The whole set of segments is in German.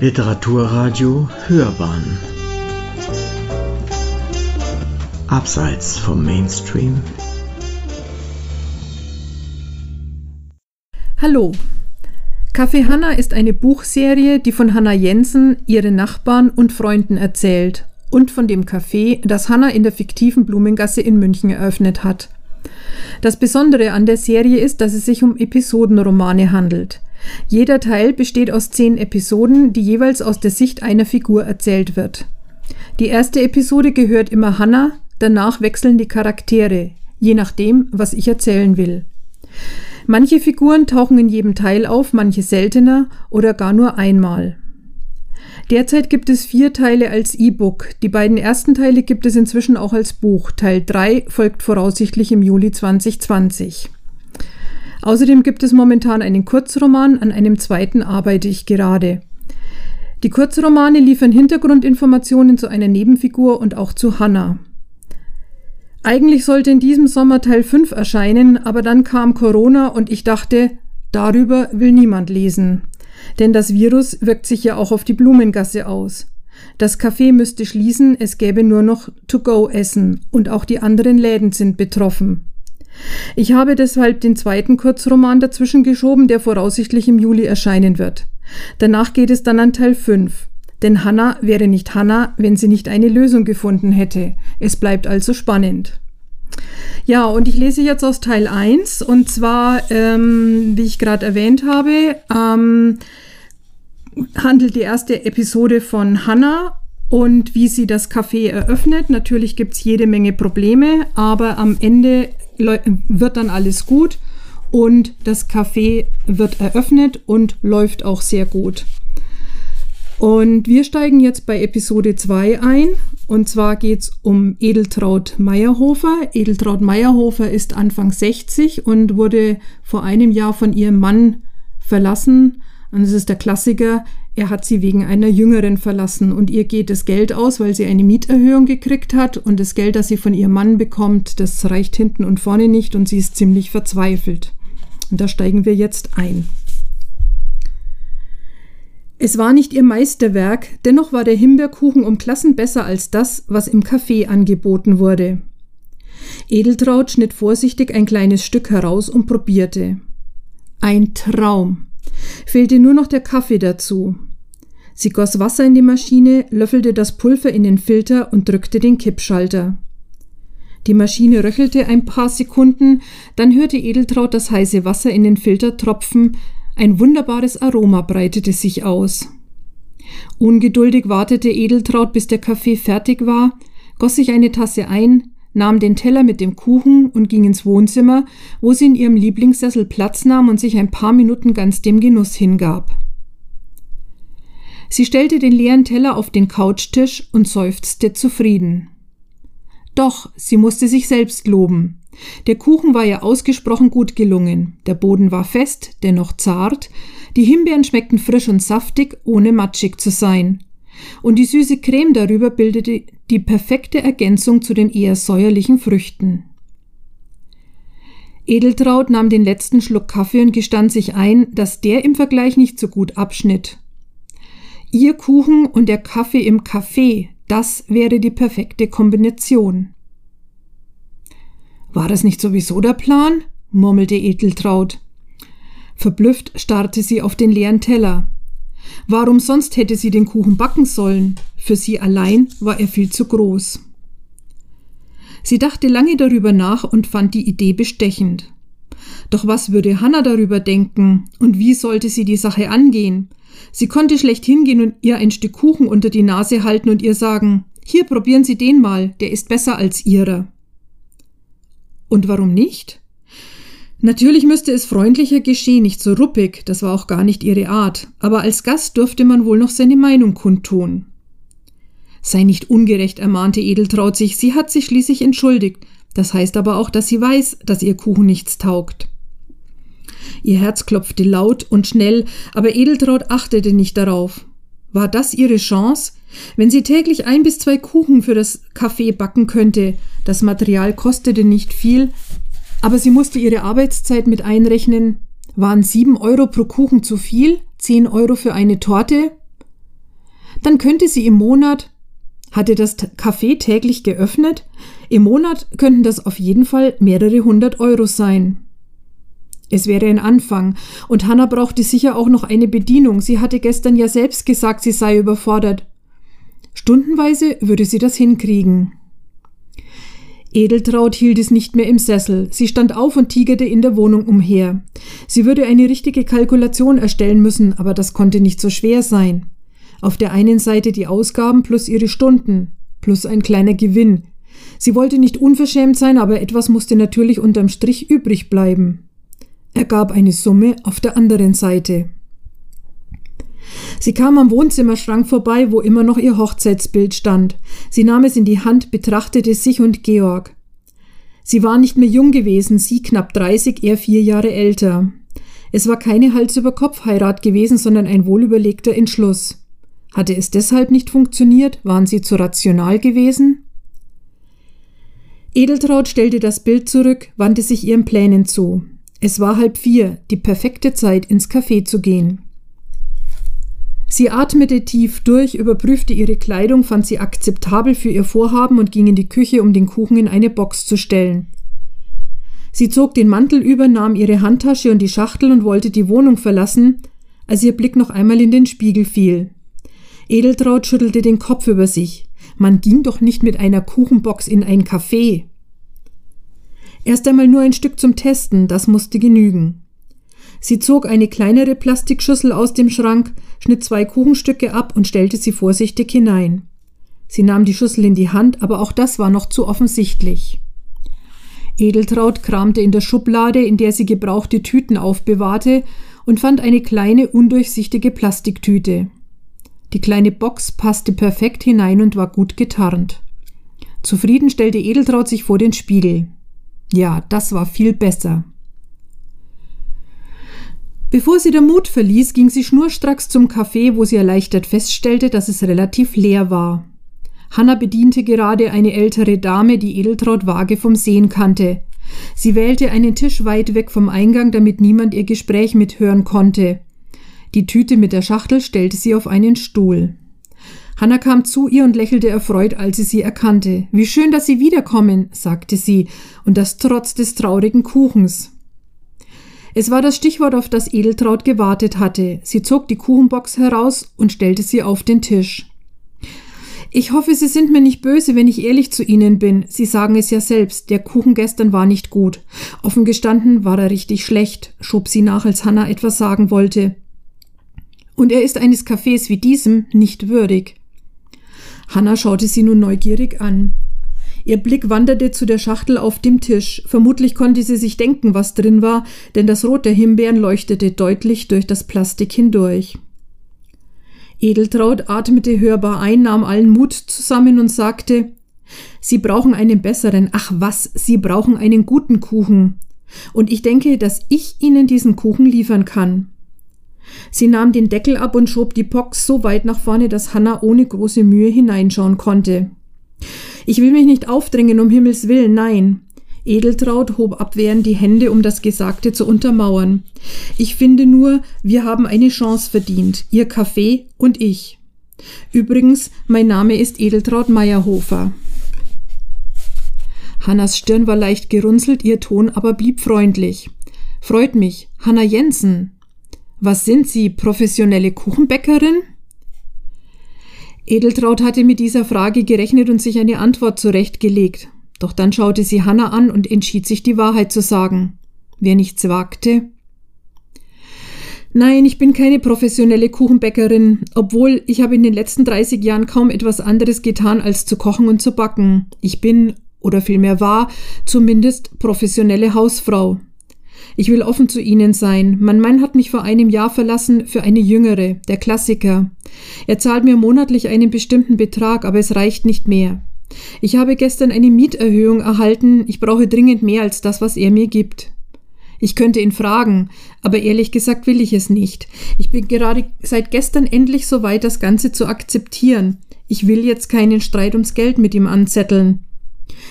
Literaturradio Hörbahn Abseits vom Mainstream Hallo. Kaffee Hanna ist eine Buchserie, die von Hanna Jensen, ihren Nachbarn und Freunden erzählt und von dem Café, das Hanna in der fiktiven Blumengasse in München eröffnet hat. Das Besondere an der Serie ist, dass es sich um Episodenromane handelt. Jeder Teil besteht aus zehn Episoden, die jeweils aus der Sicht einer Figur erzählt wird. Die erste Episode gehört immer Hannah, danach wechseln die Charaktere, je nachdem, was ich erzählen will. Manche Figuren tauchen in jedem Teil auf, manche seltener oder gar nur einmal. Derzeit gibt es vier Teile als E-Book. Die beiden ersten Teile gibt es inzwischen auch als Buch. Teil 3 folgt voraussichtlich im Juli 2020. Außerdem gibt es momentan einen Kurzroman, an einem zweiten arbeite ich gerade. Die Kurzromane liefern Hintergrundinformationen zu einer Nebenfigur und auch zu Hannah. Eigentlich sollte in diesem Sommer Teil 5 erscheinen, aber dann kam Corona und ich dachte, darüber will niemand lesen. Denn das Virus wirkt sich ja auch auf die Blumengasse aus. Das Café müsste schließen, es gäbe nur noch To-Go-Essen und auch die anderen Läden sind betroffen. Ich habe deshalb den zweiten Kurzroman dazwischen geschoben, der voraussichtlich im Juli erscheinen wird. Danach geht es dann an Teil 5. Denn Hannah wäre nicht Hannah, wenn sie nicht eine Lösung gefunden hätte. Es bleibt also spannend. Ja, und ich lese jetzt aus Teil 1 und zwar, ähm, wie ich gerade erwähnt habe, ähm, handelt die erste Episode von Hannah und wie sie das Café eröffnet. Natürlich gibt's jede Menge Probleme, aber am Ende wird dann alles gut und das Café wird eröffnet und läuft auch sehr gut. Und wir steigen jetzt bei Episode 2 ein. Und zwar geht's um Edeltraut Meyerhofer. Edeltraut Meyerhofer ist Anfang 60 und wurde vor einem Jahr von ihrem Mann verlassen. Und es ist der Klassiker, er hat sie wegen einer Jüngeren verlassen und ihr geht das Geld aus, weil sie eine Mieterhöhung gekriegt hat und das Geld, das sie von ihrem Mann bekommt, das reicht hinten und vorne nicht und sie ist ziemlich verzweifelt. Und da steigen wir jetzt ein. Es war nicht ihr Meisterwerk, dennoch war der Himbeerkuchen um Klassen besser als das, was im Café angeboten wurde. Edeltraut schnitt vorsichtig ein kleines Stück heraus und probierte. Ein Traum. Fehlte nur noch der Kaffee dazu. Sie goss Wasser in die Maschine, löffelte das Pulver in den Filter und drückte den Kippschalter. Die Maschine röchelte ein paar Sekunden, dann hörte Edeltraut das heiße Wasser in den Filter tropfen, ein wunderbares Aroma breitete sich aus. Ungeduldig wartete Edeltraut, bis der Kaffee fertig war, goss sich eine Tasse ein, nahm den Teller mit dem Kuchen und ging ins Wohnzimmer, wo sie in ihrem Lieblingssessel Platz nahm und sich ein paar Minuten ganz dem Genuss hingab. Sie stellte den leeren Teller auf den Couchtisch und seufzte zufrieden. Doch, sie musste sich selbst loben. Der Kuchen war ihr ausgesprochen gut gelungen. Der Boden war fest, dennoch zart. Die Himbeeren schmeckten frisch und saftig, ohne matschig zu sein. Und die süße Creme darüber bildete die perfekte Ergänzung zu den eher säuerlichen Früchten. Edeltraut nahm den letzten Schluck Kaffee und gestand sich ein, dass der im Vergleich nicht so gut abschnitt. Ihr Kuchen und der Kaffee im Café, das wäre die perfekte Kombination. War das nicht sowieso der Plan? murmelte Edeltraut. Verblüfft starrte sie auf den leeren Teller. Warum sonst hätte sie den Kuchen backen sollen? Für sie allein war er viel zu groß. Sie dachte lange darüber nach und fand die Idee bestechend. Doch was würde Hanna darüber denken und wie sollte sie die Sache angehen? Sie konnte schlecht hingehen und ihr ein Stück Kuchen unter die Nase halten und ihr sagen, hier probieren Sie den mal, der ist besser als Ihrer. Und warum nicht? Natürlich müsste es freundlicher geschehen, nicht so ruppig, das war auch gar nicht ihre Art, aber als Gast durfte man wohl noch seine Meinung kundtun. Sei nicht ungerecht, ermahnte Edeltraut sich, sie hat sich schließlich entschuldigt, das heißt aber auch, dass sie weiß, dass ihr Kuchen nichts taugt. Ihr Herz klopfte laut und schnell, aber Edeltraut achtete nicht darauf. War das ihre Chance? Wenn sie täglich ein bis zwei Kuchen für das Kaffee backen könnte, das Material kostete nicht viel, aber sie musste ihre Arbeitszeit mit einrechnen. Waren sieben Euro pro Kuchen zu viel? Zehn Euro für eine Torte? Dann könnte sie im Monat, hatte das Café täglich geöffnet, im Monat könnten das auf jeden Fall mehrere hundert Euro sein. Es wäre ein Anfang, und Hannah brauchte sicher auch noch eine Bedienung. Sie hatte gestern ja selbst gesagt, sie sei überfordert. Stundenweise würde sie das hinkriegen. Edeltraut hielt es nicht mehr im Sessel. Sie stand auf und tigerte in der Wohnung umher. Sie würde eine richtige Kalkulation erstellen müssen, aber das konnte nicht so schwer sein. Auf der einen Seite die Ausgaben plus ihre Stunden, plus ein kleiner Gewinn. Sie wollte nicht unverschämt sein, aber etwas musste natürlich unterm Strich übrig bleiben. Er gab eine Summe auf der anderen Seite. Sie kam am Wohnzimmerschrank vorbei, wo immer noch ihr Hochzeitsbild stand. Sie nahm es in die Hand, betrachtete sich und Georg. Sie war nicht mehr jung gewesen, sie knapp 30, er vier Jahre älter. Es war keine Hals-über-Kopf-Heirat gewesen, sondern ein wohlüberlegter Entschluss. Hatte es deshalb nicht funktioniert? Waren sie zu rational gewesen? Edeltraut stellte das Bild zurück, wandte sich ihren Plänen zu. Es war halb vier, die perfekte Zeit, ins Café zu gehen. Sie atmete tief durch, überprüfte ihre Kleidung, fand sie akzeptabel für ihr Vorhaben und ging in die Küche, um den Kuchen in eine Box zu stellen. Sie zog den Mantel über, nahm ihre Handtasche und die Schachtel und wollte die Wohnung verlassen, als ihr Blick noch einmal in den Spiegel fiel. Edeltraut schüttelte den Kopf über sich. Man ging doch nicht mit einer Kuchenbox in ein Café. Erst einmal nur ein Stück zum Testen, das musste genügen. Sie zog eine kleinere Plastikschüssel aus dem Schrank, schnitt zwei Kuchenstücke ab und stellte sie vorsichtig hinein. Sie nahm die Schüssel in die Hand, aber auch das war noch zu offensichtlich. Edeltraut kramte in der Schublade, in der sie gebrauchte Tüten aufbewahrte, und fand eine kleine, undurchsichtige Plastiktüte. Die kleine Box passte perfekt hinein und war gut getarnt. Zufrieden stellte Edeltraut sich vor den Spiegel. Ja, das war viel besser. Bevor sie der Mut verließ, ging sie schnurstracks zum Café, wo sie erleichtert feststellte, dass es relativ leer war. Hanna bediente gerade eine ältere Dame, die Edeltraut vage vom Sehen kannte. Sie wählte einen Tisch weit weg vom Eingang, damit niemand ihr Gespräch mithören konnte. Die Tüte mit der Schachtel stellte sie auf einen Stuhl. Hanna kam zu ihr und lächelte erfreut, als sie sie erkannte. Wie schön, dass Sie wiederkommen, sagte sie, und das trotz des traurigen Kuchens. Es war das Stichwort, auf das Edeltraut gewartet hatte. Sie zog die Kuchenbox heraus und stellte sie auf den Tisch. Ich hoffe, Sie sind mir nicht böse, wenn ich ehrlich zu Ihnen bin. Sie sagen es ja selbst, der Kuchen gestern war nicht gut. Offen gestanden war er richtig schlecht, schob sie nach, als Hannah etwas sagen wollte. Und er ist eines Cafés wie diesem nicht würdig. Hannah schaute sie nun neugierig an. Ihr Blick wanderte zu der Schachtel auf dem Tisch. Vermutlich konnte sie sich denken, was drin war, denn das Rot der Himbeeren leuchtete deutlich durch das Plastik hindurch. Edeltraut atmete hörbar ein, nahm allen Mut zusammen und sagte Sie brauchen einen besseren, ach was, Sie brauchen einen guten Kuchen. Und ich denke, dass ich Ihnen diesen Kuchen liefern kann. Sie nahm den Deckel ab und schob die Box so weit nach vorne, dass Hannah ohne große Mühe hineinschauen konnte. Ich will mich nicht aufdrängen, um Himmels willen, nein. Edeltraut hob abwehrend die Hände, um das Gesagte zu untermauern. Ich finde nur, wir haben eine Chance verdient, Ihr Kaffee und ich. Übrigens, mein Name ist Edeltraut Meyerhofer. Hannas Stirn war leicht gerunzelt, ihr Ton aber blieb freundlich. Freut mich. Hanna Jensen. Was sind Sie, professionelle Kuchenbäckerin? Edeltraut hatte mit dieser Frage gerechnet und sich eine Antwort zurechtgelegt. Doch dann schaute sie Hanna an und entschied sich, die Wahrheit zu sagen. Wer nichts wagte. Nein, ich bin keine professionelle Kuchenbäckerin, obwohl ich habe in den letzten 30 Jahren kaum etwas anderes getan, als zu kochen und zu backen. Ich bin, oder vielmehr war, zumindest professionelle Hausfrau. Ich will offen zu Ihnen sein. Mein Mann hat mich vor einem Jahr verlassen für eine jüngere, der Klassiker. Er zahlt mir monatlich einen bestimmten Betrag, aber es reicht nicht mehr. Ich habe gestern eine Mieterhöhung erhalten, ich brauche dringend mehr als das, was er mir gibt. Ich könnte ihn fragen, aber ehrlich gesagt will ich es nicht. Ich bin gerade seit gestern endlich so weit, das Ganze zu akzeptieren. Ich will jetzt keinen Streit ums Geld mit ihm anzetteln.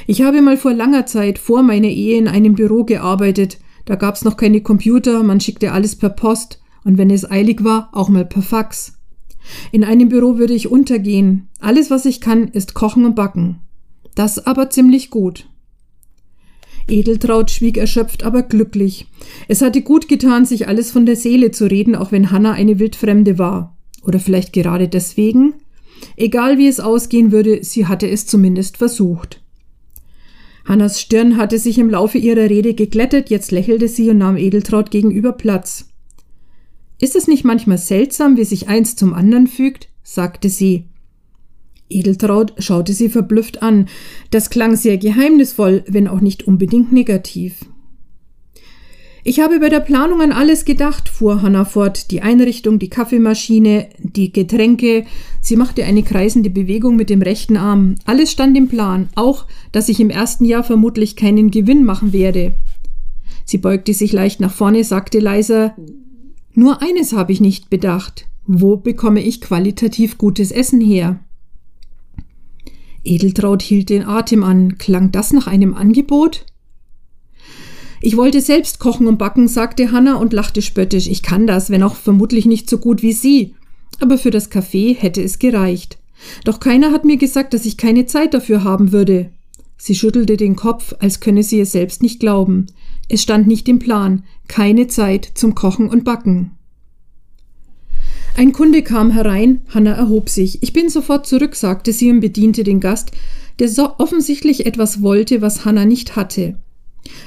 Ich habe mal vor langer Zeit vor meiner Ehe in einem Büro gearbeitet, da gab's noch keine Computer, man schickte alles per Post und wenn es eilig war, auch mal per Fax. In einem Büro würde ich untergehen. Alles, was ich kann, ist kochen und backen. Das aber ziemlich gut. Edeltraut schwieg erschöpft, aber glücklich. Es hatte gut getan, sich alles von der Seele zu reden, auch wenn Hanna eine Wildfremde war. Oder vielleicht gerade deswegen? Egal wie es ausgehen würde, sie hatte es zumindest versucht. Hannas Stirn hatte sich im Laufe ihrer Rede geglättet, jetzt lächelte sie und nahm Edeltraut gegenüber Platz. Ist es nicht manchmal seltsam, wie sich eins zum anderen fügt? sagte sie. Edeltraut schaute sie verblüfft an. Das klang sehr geheimnisvoll, wenn auch nicht unbedingt negativ. Ich habe bei der Planung an alles gedacht, fuhr Hannah fort. Die Einrichtung, die Kaffeemaschine, die Getränke. Sie machte eine kreisende Bewegung mit dem rechten Arm. Alles stand im Plan. Auch, dass ich im ersten Jahr vermutlich keinen Gewinn machen werde. Sie beugte sich leicht nach vorne, sagte leiser, nur eines habe ich nicht bedacht. Wo bekomme ich qualitativ gutes Essen her? Edeltraut hielt den Atem an. Klang das nach einem Angebot? Ich wollte selbst kochen und backen, sagte Hanna und lachte spöttisch. Ich kann das, wenn auch vermutlich nicht so gut wie Sie. Aber für das Kaffee hätte es gereicht. Doch keiner hat mir gesagt, dass ich keine Zeit dafür haben würde. Sie schüttelte den Kopf, als könne sie es selbst nicht glauben. Es stand nicht im Plan, keine Zeit zum Kochen und Backen. Ein Kunde kam herein, Hanna erhob sich. Ich bin sofort zurück, sagte sie und bediente den Gast, der so offensichtlich etwas wollte, was Hanna nicht hatte.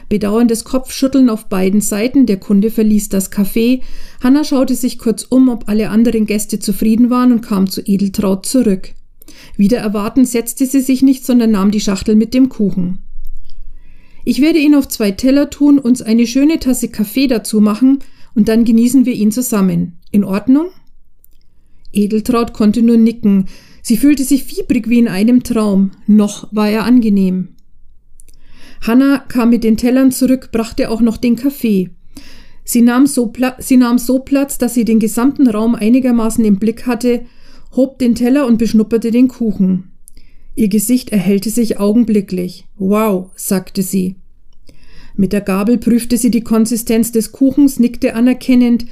Bedauerndes Kopfschütteln auf beiden Seiten, der Kunde verließ das Café. Hanna schaute sich kurz um, ob alle anderen Gäste zufrieden waren und kam zu Edeltraut zurück. Wieder erwarten setzte sie sich nicht, sondern nahm die Schachtel mit dem Kuchen. Ich werde ihn auf zwei Teller tun, uns eine schöne Tasse Kaffee dazu machen und dann genießen wir ihn zusammen. In Ordnung? Edeltraut konnte nur nicken. Sie fühlte sich fiebrig wie in einem Traum. Noch war er angenehm. Hanna kam mit den Tellern zurück, brachte auch noch den Kaffee. Sie nahm, so sie nahm so Platz, dass sie den gesamten Raum einigermaßen im Blick hatte, hob den Teller und beschnupperte den Kuchen. Ihr Gesicht erhellte sich augenblicklich. Wow, sagte sie. Mit der Gabel prüfte sie die Konsistenz des Kuchens, nickte anerkennend,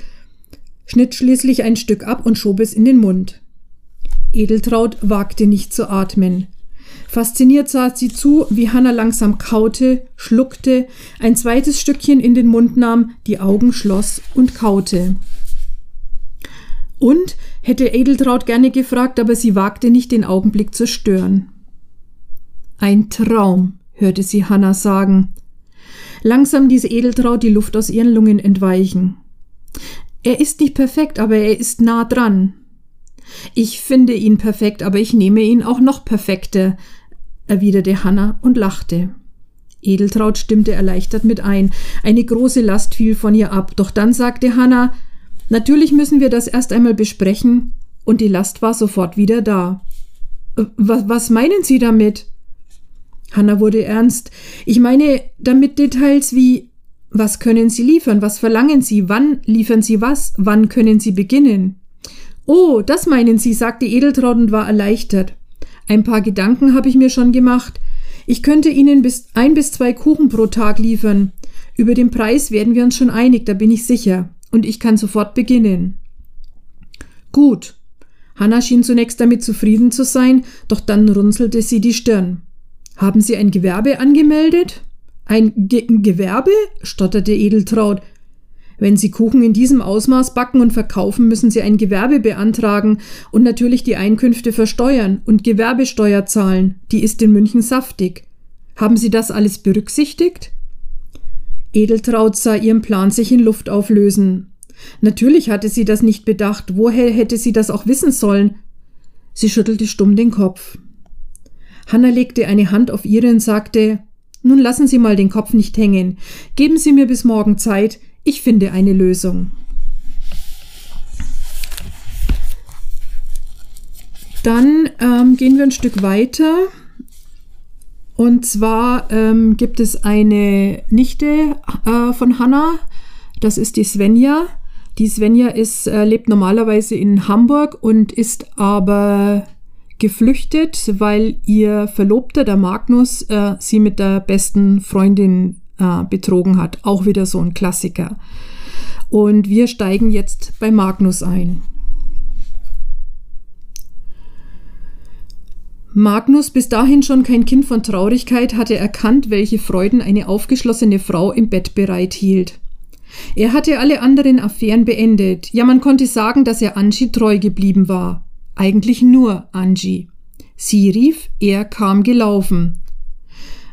schnitt schließlich ein Stück ab und schob es in den Mund. Edeltraut wagte nicht zu atmen. Fasziniert sah sie zu, wie Hanna langsam kaute, schluckte, ein zweites Stückchen in den Mund nahm, die Augen schloss und kaute. Und hätte Edeltraut gerne gefragt, aber sie wagte nicht, den Augenblick zu stören. Ein Traum, hörte sie Hanna sagen. Langsam ließ Edeltraut die Luft aus ihren Lungen entweichen. Er ist nicht perfekt, aber er ist nah dran. Ich finde ihn perfekt, aber ich nehme ihn auch noch perfekter, erwiderte Hanna und lachte. Edeltraut stimmte erleichtert mit ein. Eine große Last fiel von ihr ab. Doch dann sagte Hanna, natürlich müssen wir das erst einmal besprechen, und die Last war sofort wieder da. Äh, was, was meinen Sie damit? Hanna wurde ernst. Ich meine damit Details wie was können Sie liefern? Was verlangen Sie? Wann liefern Sie was? Wann können Sie beginnen? Oh, das meinen Sie, sagte Edeltraud und war erleichtert. Ein paar Gedanken habe ich mir schon gemacht. Ich könnte Ihnen bis ein bis zwei Kuchen pro Tag liefern. Über den Preis werden wir uns schon einig, da bin ich sicher. Und ich kann sofort beginnen. Gut. Hanna schien zunächst damit zufrieden zu sein, doch dann runzelte sie die Stirn. Haben Sie ein Gewerbe angemeldet? Ein Ge Gewerbe? stotterte Edeltraut. Wenn Sie Kuchen in diesem Ausmaß backen und verkaufen, müssen Sie ein Gewerbe beantragen und natürlich die Einkünfte versteuern und Gewerbesteuer zahlen. Die ist in München saftig. Haben Sie das alles berücksichtigt? Edeltraut sah ihren Plan sich in Luft auflösen. Natürlich hatte sie das nicht bedacht. Woher hätte sie das auch wissen sollen? Sie schüttelte stumm den Kopf. Hanna legte eine Hand auf ihre und sagte nun lassen Sie mal den Kopf nicht hängen. Geben Sie mir bis morgen Zeit. Ich finde eine Lösung. Dann ähm, gehen wir ein Stück weiter. Und zwar ähm, gibt es eine Nichte äh, von Hannah. Das ist die Svenja. Die Svenja ist, äh, lebt normalerweise in Hamburg und ist aber geflüchtet, weil ihr Verlobter, der Magnus, äh, sie mit der besten Freundin äh, betrogen hat. Auch wieder so ein Klassiker. Und wir steigen jetzt bei Magnus ein. Magnus, bis dahin schon kein Kind von Traurigkeit, hatte erkannt, welche Freuden eine aufgeschlossene Frau im Bett bereithielt. Er hatte alle anderen Affären beendet. Ja, man konnte sagen, dass er Angie treu geblieben war. Eigentlich nur Angie. Sie rief, er kam gelaufen.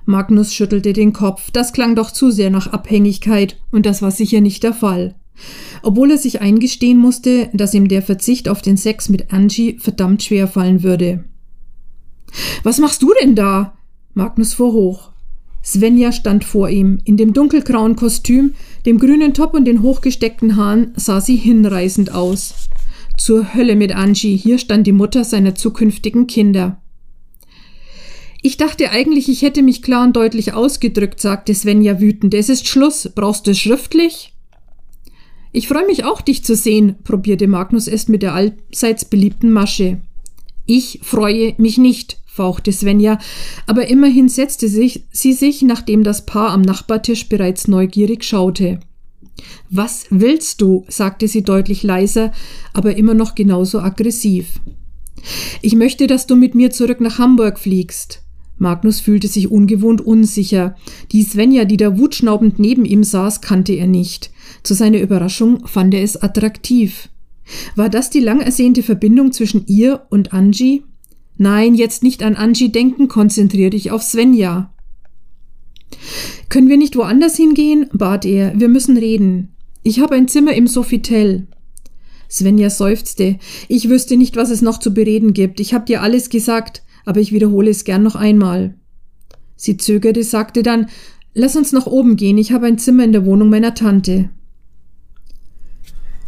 Magnus schüttelte den Kopf. Das klang doch zu sehr nach Abhängigkeit, und das war sicher nicht der Fall. Obwohl er sich eingestehen musste, dass ihm der Verzicht auf den Sex mit Angie verdammt schwer fallen würde. Was machst du denn da? Magnus fuhr hoch. Svenja stand vor ihm. In dem dunkelgrauen Kostüm, dem grünen Top und den hochgesteckten Haaren sah sie hinreißend aus. Zur Hölle mit Angie, hier stand die Mutter seiner zukünftigen Kinder. Ich dachte eigentlich, ich hätte mich klar und deutlich ausgedrückt, sagte Svenja wütend. Es ist Schluss. Brauchst du es schriftlich? Ich freue mich auch, dich zu sehen, probierte Magnus es mit der allseits beliebten Masche. Ich freue mich nicht, fauchte Svenja, aber immerhin setzte sich, sie sich, nachdem das Paar am Nachbartisch bereits neugierig schaute. Was willst du? sagte sie deutlich leiser, aber immer noch genauso aggressiv. Ich möchte, dass du mit mir zurück nach Hamburg fliegst. Magnus fühlte sich ungewohnt unsicher. Die Svenja, die da wutschnaubend neben ihm saß, kannte er nicht. Zu seiner Überraschung fand er es attraktiv. War das die lang ersehnte Verbindung zwischen ihr und Angie? Nein, jetzt nicht an Angie denken, konzentrier dich auf Svenja. Können wir nicht woanders hingehen? bat er. Wir müssen reden. Ich habe ein Zimmer im Sofitel. Svenja seufzte. Ich wüsste nicht, was es noch zu bereden gibt. Ich habe dir alles gesagt, aber ich wiederhole es gern noch einmal. Sie zögerte, sagte dann Lass uns nach oben gehen, ich habe ein Zimmer in der Wohnung meiner Tante.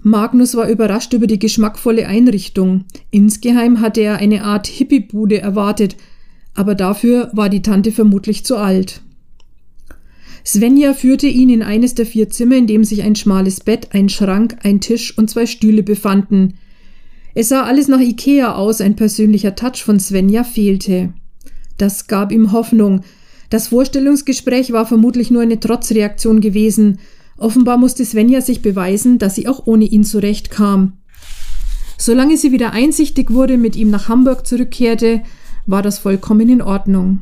Magnus war überrascht über die geschmackvolle Einrichtung. Insgeheim hatte er eine Art Hippiebude erwartet, aber dafür war die Tante vermutlich zu alt. Svenja führte ihn in eines der vier Zimmer, in dem sich ein schmales Bett, ein Schrank, ein Tisch und zwei Stühle befanden. Es sah alles nach Ikea aus, ein persönlicher Touch von Svenja fehlte. Das gab ihm Hoffnung. Das Vorstellungsgespräch war vermutlich nur eine Trotzreaktion gewesen, Offenbar musste Svenja sich beweisen, dass sie auch ohne ihn zurechtkam. Solange sie wieder einsichtig wurde, mit ihm nach Hamburg zurückkehrte, war das vollkommen in Ordnung.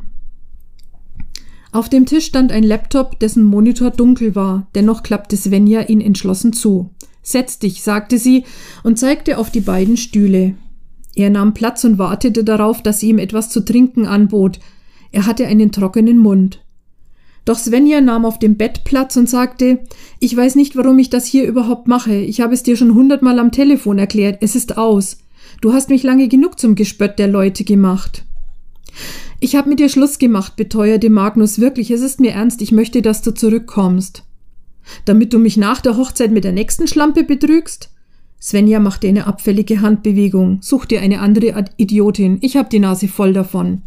Auf dem Tisch stand ein Laptop, dessen Monitor dunkel war, dennoch klappte Svenja ihn entschlossen zu. Setz dich, sagte sie und zeigte auf die beiden Stühle. Er nahm Platz und wartete darauf, dass sie ihm etwas zu trinken anbot. Er hatte einen trockenen Mund. Doch Svenja nahm auf dem Bett Platz und sagte, ich weiß nicht, warum ich das hier überhaupt mache. Ich habe es dir schon hundertmal am Telefon erklärt. Es ist aus. Du hast mich lange genug zum Gespött der Leute gemacht. Ich habe mit dir Schluss gemacht, beteuerte Magnus wirklich. Es ist mir ernst. Ich möchte, dass du zurückkommst. Damit du mich nach der Hochzeit mit der nächsten Schlampe betrügst? Svenja machte eine abfällige Handbewegung. Such dir eine andere Idiotin. Ich hab die Nase voll davon.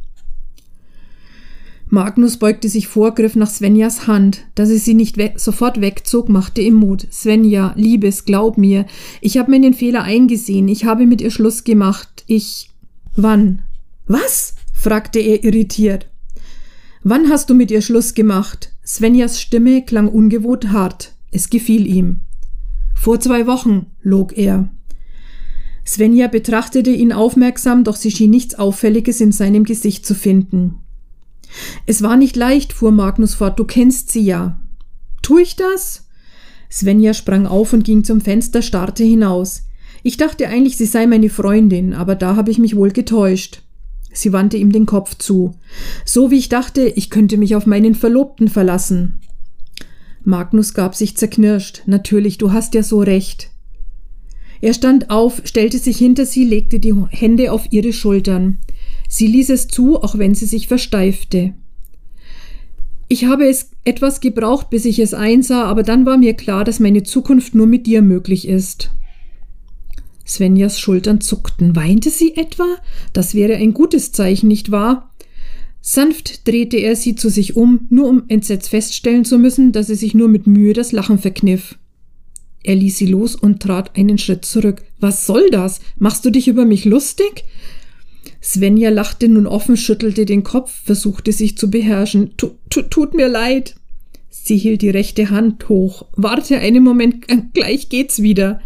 Magnus beugte sich vor, griff nach Svenjas Hand. Dass er sie nicht we sofort wegzog, machte ihm Mut. Svenja, Liebes, glaub mir, ich habe den Fehler eingesehen. Ich habe mit ihr Schluss gemacht. Ich. Wann? Was? fragte er irritiert. Wann hast du mit ihr Schluss gemacht? Svenjas Stimme klang ungewohnt hart. Es gefiel ihm. Vor zwei Wochen, log er. Svenja betrachtete ihn aufmerksam, doch sie schien nichts Auffälliges in seinem Gesicht zu finden. Es war nicht leicht, fuhr Magnus fort, du kennst sie ja. Tu ich das? Svenja sprang auf und ging zum Fenster, starrte hinaus. Ich dachte eigentlich, sie sei meine Freundin, aber da habe ich mich wohl getäuscht. Sie wandte ihm den Kopf zu. So wie ich dachte, ich könnte mich auf meinen Verlobten verlassen. Magnus gab sich zerknirscht. Natürlich, du hast ja so recht. Er stand auf, stellte sich hinter sie, legte die Hände auf ihre Schultern. Sie ließ es zu, auch wenn sie sich versteifte. Ich habe es etwas gebraucht, bis ich es einsah, aber dann war mir klar, dass meine Zukunft nur mit dir möglich ist. Svenjas Schultern zuckten. Weinte sie etwa? Das wäre ein gutes Zeichen, nicht wahr? Sanft drehte er sie zu sich um, nur um entsetzt feststellen zu müssen, dass sie sich nur mit Mühe das Lachen verkniff. Er ließ sie los und trat einen Schritt zurück. Was soll das? Machst du dich über mich lustig? Svenja lachte nun offen, schüttelte den Kopf, versuchte sich zu beherrschen. Tu, tu, tut mir leid. Sie hielt die rechte Hand hoch. Warte einen Moment, gleich geht's wieder.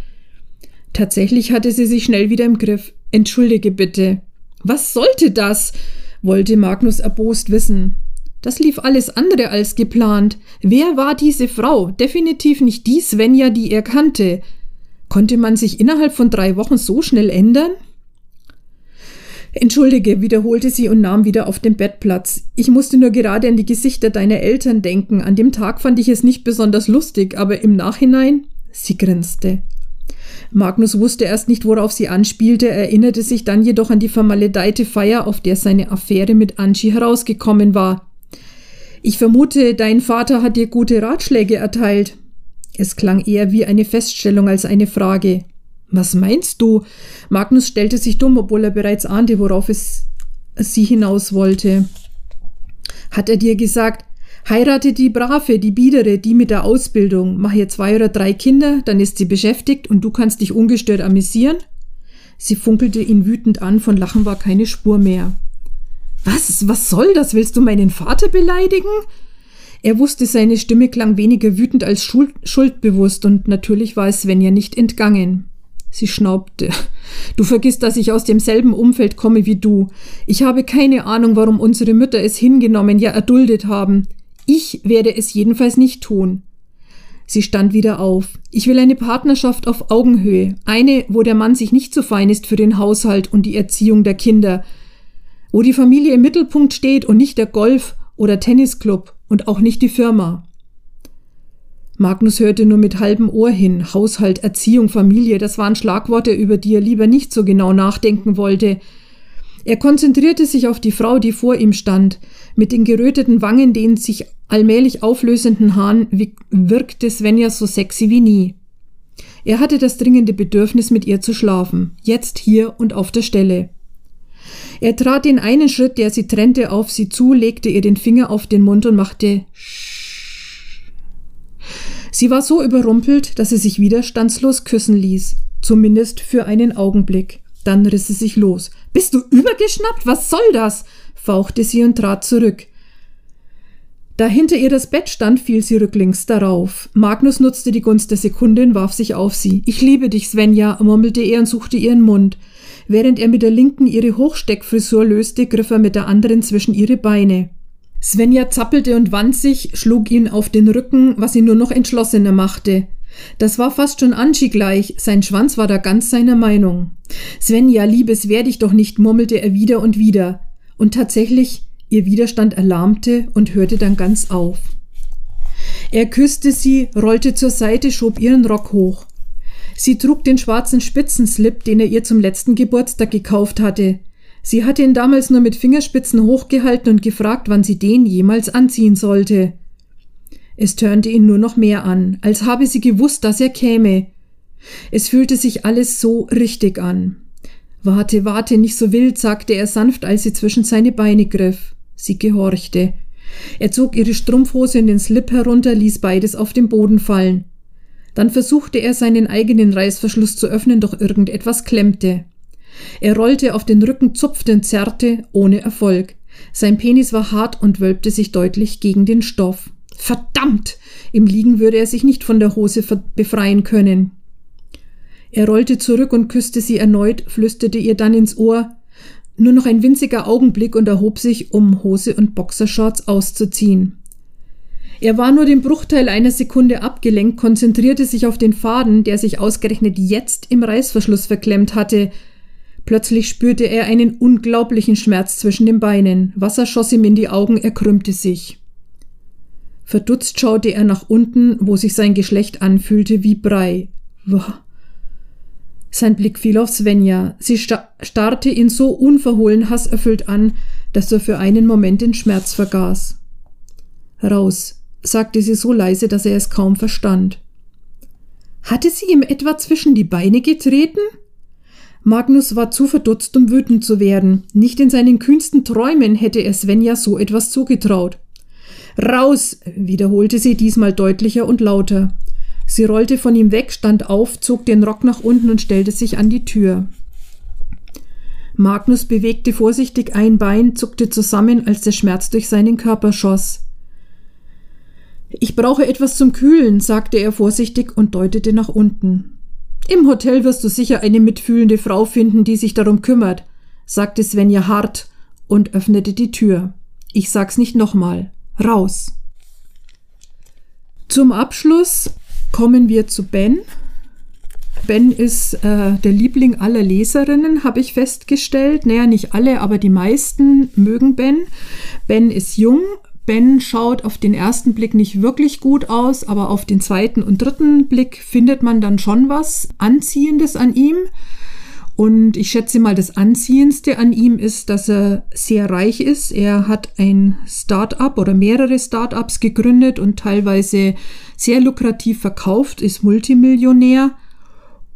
Tatsächlich hatte sie sich schnell wieder im Griff. Entschuldige bitte. Was sollte das? wollte Magnus erbost wissen. Das lief alles andere als geplant. Wer war diese Frau? Definitiv nicht die Svenja, die er kannte. Konnte man sich innerhalb von drei Wochen so schnell ändern? Entschuldige, wiederholte sie und nahm wieder auf dem Bett Platz. Ich musste nur gerade an die Gesichter deiner Eltern denken. An dem Tag fand ich es nicht besonders lustig, aber im Nachhinein. Sie grinste. Magnus wusste erst nicht, worauf sie anspielte, erinnerte sich dann jedoch an die vermaledeite Feier, auf der seine Affäre mit Angie herausgekommen war. Ich vermute, dein Vater hat dir gute Ratschläge erteilt. Es klang eher wie eine Feststellung als eine Frage. Was meinst du? Magnus stellte sich dumm, obwohl er bereits ahnte, worauf es sie hinaus wollte. Hat er dir gesagt, heirate die Brave, die Biedere, die mit der Ausbildung, mach ihr zwei oder drei Kinder, dann ist sie beschäftigt und du kannst dich ungestört amüsieren? Sie funkelte ihn wütend an, von Lachen war keine Spur mehr. Was, was soll das? Willst du meinen Vater beleidigen? Er wusste, seine Stimme klang weniger wütend als schuldbewusst und natürlich war es Svenja nicht entgangen. Sie schnaubte. Du vergisst, dass ich aus demselben Umfeld komme wie du. Ich habe keine Ahnung, warum unsere Mütter es hingenommen, ja erduldet haben. Ich werde es jedenfalls nicht tun. Sie stand wieder auf. Ich will eine Partnerschaft auf Augenhöhe, eine, wo der Mann sich nicht so fein ist für den Haushalt und die Erziehung der Kinder, wo die Familie im Mittelpunkt steht und nicht der Golf oder Tennisclub und auch nicht die Firma. Magnus hörte nur mit halbem Ohr hin. Haushalt, Erziehung, Familie, das waren Schlagworte, über die er lieber nicht so genau nachdenken wollte. Er konzentrierte sich auf die Frau, die vor ihm stand. Mit den geröteten Wangen, den sich allmählich auflösenden Haaren, wirkte Svenja so sexy wie nie. Er hatte das dringende Bedürfnis, mit ihr zu schlafen. Jetzt hier und auf der Stelle. Er trat den einen Schritt, der sie trennte, auf sie zu, legte ihr den Finger auf den Mund und machte Sie war so überrumpelt, dass sie sich widerstandslos küssen ließ, zumindest für einen Augenblick. Dann riss sie sich los. Bist du übergeschnappt? Was soll das? fauchte sie und trat zurück. Da hinter ihr das Bett stand, fiel sie rücklings darauf. Magnus nutzte die Gunst der Sekunde und warf sich auf sie. Ich liebe dich, Svenja, murmelte er und suchte ihren Mund. Während er mit der linken ihre Hochsteckfrisur löste, griff er mit der anderen zwischen ihre Beine. Svenja zappelte und wand sich, schlug ihn auf den Rücken, was ihn nur noch entschlossener machte. Das war fast schon Angie gleich, sein Schwanz war da ganz seiner Meinung. Svenja, Liebes, werde ich doch nicht, murmelte er wieder und wieder. Und tatsächlich, ihr Widerstand erlahmte und hörte dann ganz auf. Er küsste sie, rollte zur Seite, schob ihren Rock hoch. Sie trug den schwarzen Spitzenslip, den er ihr zum letzten Geburtstag gekauft hatte. Sie hatte ihn damals nur mit Fingerspitzen hochgehalten und gefragt, wann sie den jemals anziehen sollte. Es turnte ihn nur noch mehr an, als habe sie gewusst, dass er käme. Es fühlte sich alles so richtig an. Warte, warte, nicht so wild, sagte er sanft, als sie zwischen seine Beine griff. Sie gehorchte. Er zog ihre Strumpfhose in den Slip herunter, ließ beides auf den Boden fallen. Dann versuchte er seinen eigenen Reißverschluss zu öffnen, doch irgendetwas klemmte. Er rollte auf den Rücken, zupfte und zerrte, ohne Erfolg. Sein Penis war hart und wölbte sich deutlich gegen den Stoff. Verdammt! Im Liegen würde er sich nicht von der Hose befreien können. Er rollte zurück und küsste sie erneut, flüsterte ihr dann ins Ohr. Nur noch ein winziger Augenblick und erhob sich, um Hose und Boxershorts auszuziehen. Er war nur den Bruchteil einer Sekunde abgelenkt, konzentrierte sich auf den Faden, der sich ausgerechnet jetzt im Reißverschluss verklemmt hatte, Plötzlich spürte er einen unglaublichen Schmerz zwischen den Beinen. Wasser schoss ihm in die Augen, er krümmte sich. Verdutzt schaute er nach unten, wo sich sein Geschlecht anfühlte wie Brei. Wah. Sein Blick fiel auf Svenja. Sie starrte ihn so unverhohlen hasserfüllt an, dass er für einen Moment den Schmerz vergaß. Raus, sagte sie so leise, dass er es kaum verstand. Hatte sie ihm etwa zwischen die Beine getreten? Magnus war zu verdutzt, um wütend zu werden. Nicht in seinen kühnsten Träumen hätte er Svenja so etwas zugetraut. Raus! wiederholte sie diesmal deutlicher und lauter. Sie rollte von ihm weg, stand auf, zog den Rock nach unten und stellte sich an die Tür. Magnus bewegte vorsichtig ein Bein, zuckte zusammen, als der Schmerz durch seinen Körper schoss. Ich brauche etwas zum Kühlen, sagte er vorsichtig und deutete nach unten. Im Hotel wirst du sicher eine mitfühlende Frau finden, die sich darum kümmert, sagte Svenja hart und öffnete die Tür. Ich sag's nicht nochmal. Raus. Zum Abschluss kommen wir zu Ben. Ben ist äh, der Liebling aller Leserinnen, habe ich festgestellt. Naja, nicht alle, aber die meisten mögen Ben. Ben ist jung. Ben schaut auf den ersten Blick nicht wirklich gut aus, aber auf den zweiten und dritten Blick findet man dann schon was Anziehendes an ihm. Und ich schätze mal, das Anziehendste an ihm ist, dass er sehr reich ist. Er hat ein Start-up oder mehrere Start-ups gegründet und teilweise sehr lukrativ verkauft, ist Multimillionär.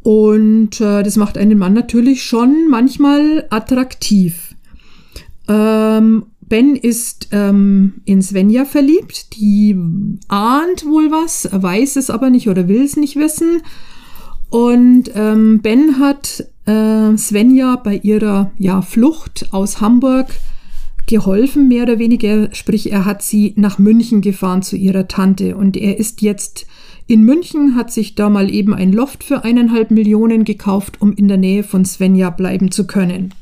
Und äh, das macht einen Mann natürlich schon manchmal attraktiv. Ähm, ben ist ähm, in Svenja verliebt. Die ahnt wohl was, weiß es aber nicht oder will es nicht wissen. Und ähm, Ben hat äh, Svenja bei ihrer ja, Flucht aus Hamburg geholfen, mehr oder weniger. Sprich, er hat sie nach München gefahren zu ihrer Tante und er ist jetzt in München, hat sich da mal eben ein Loft für eineinhalb Millionen gekauft, um in der Nähe von Svenja bleiben zu können.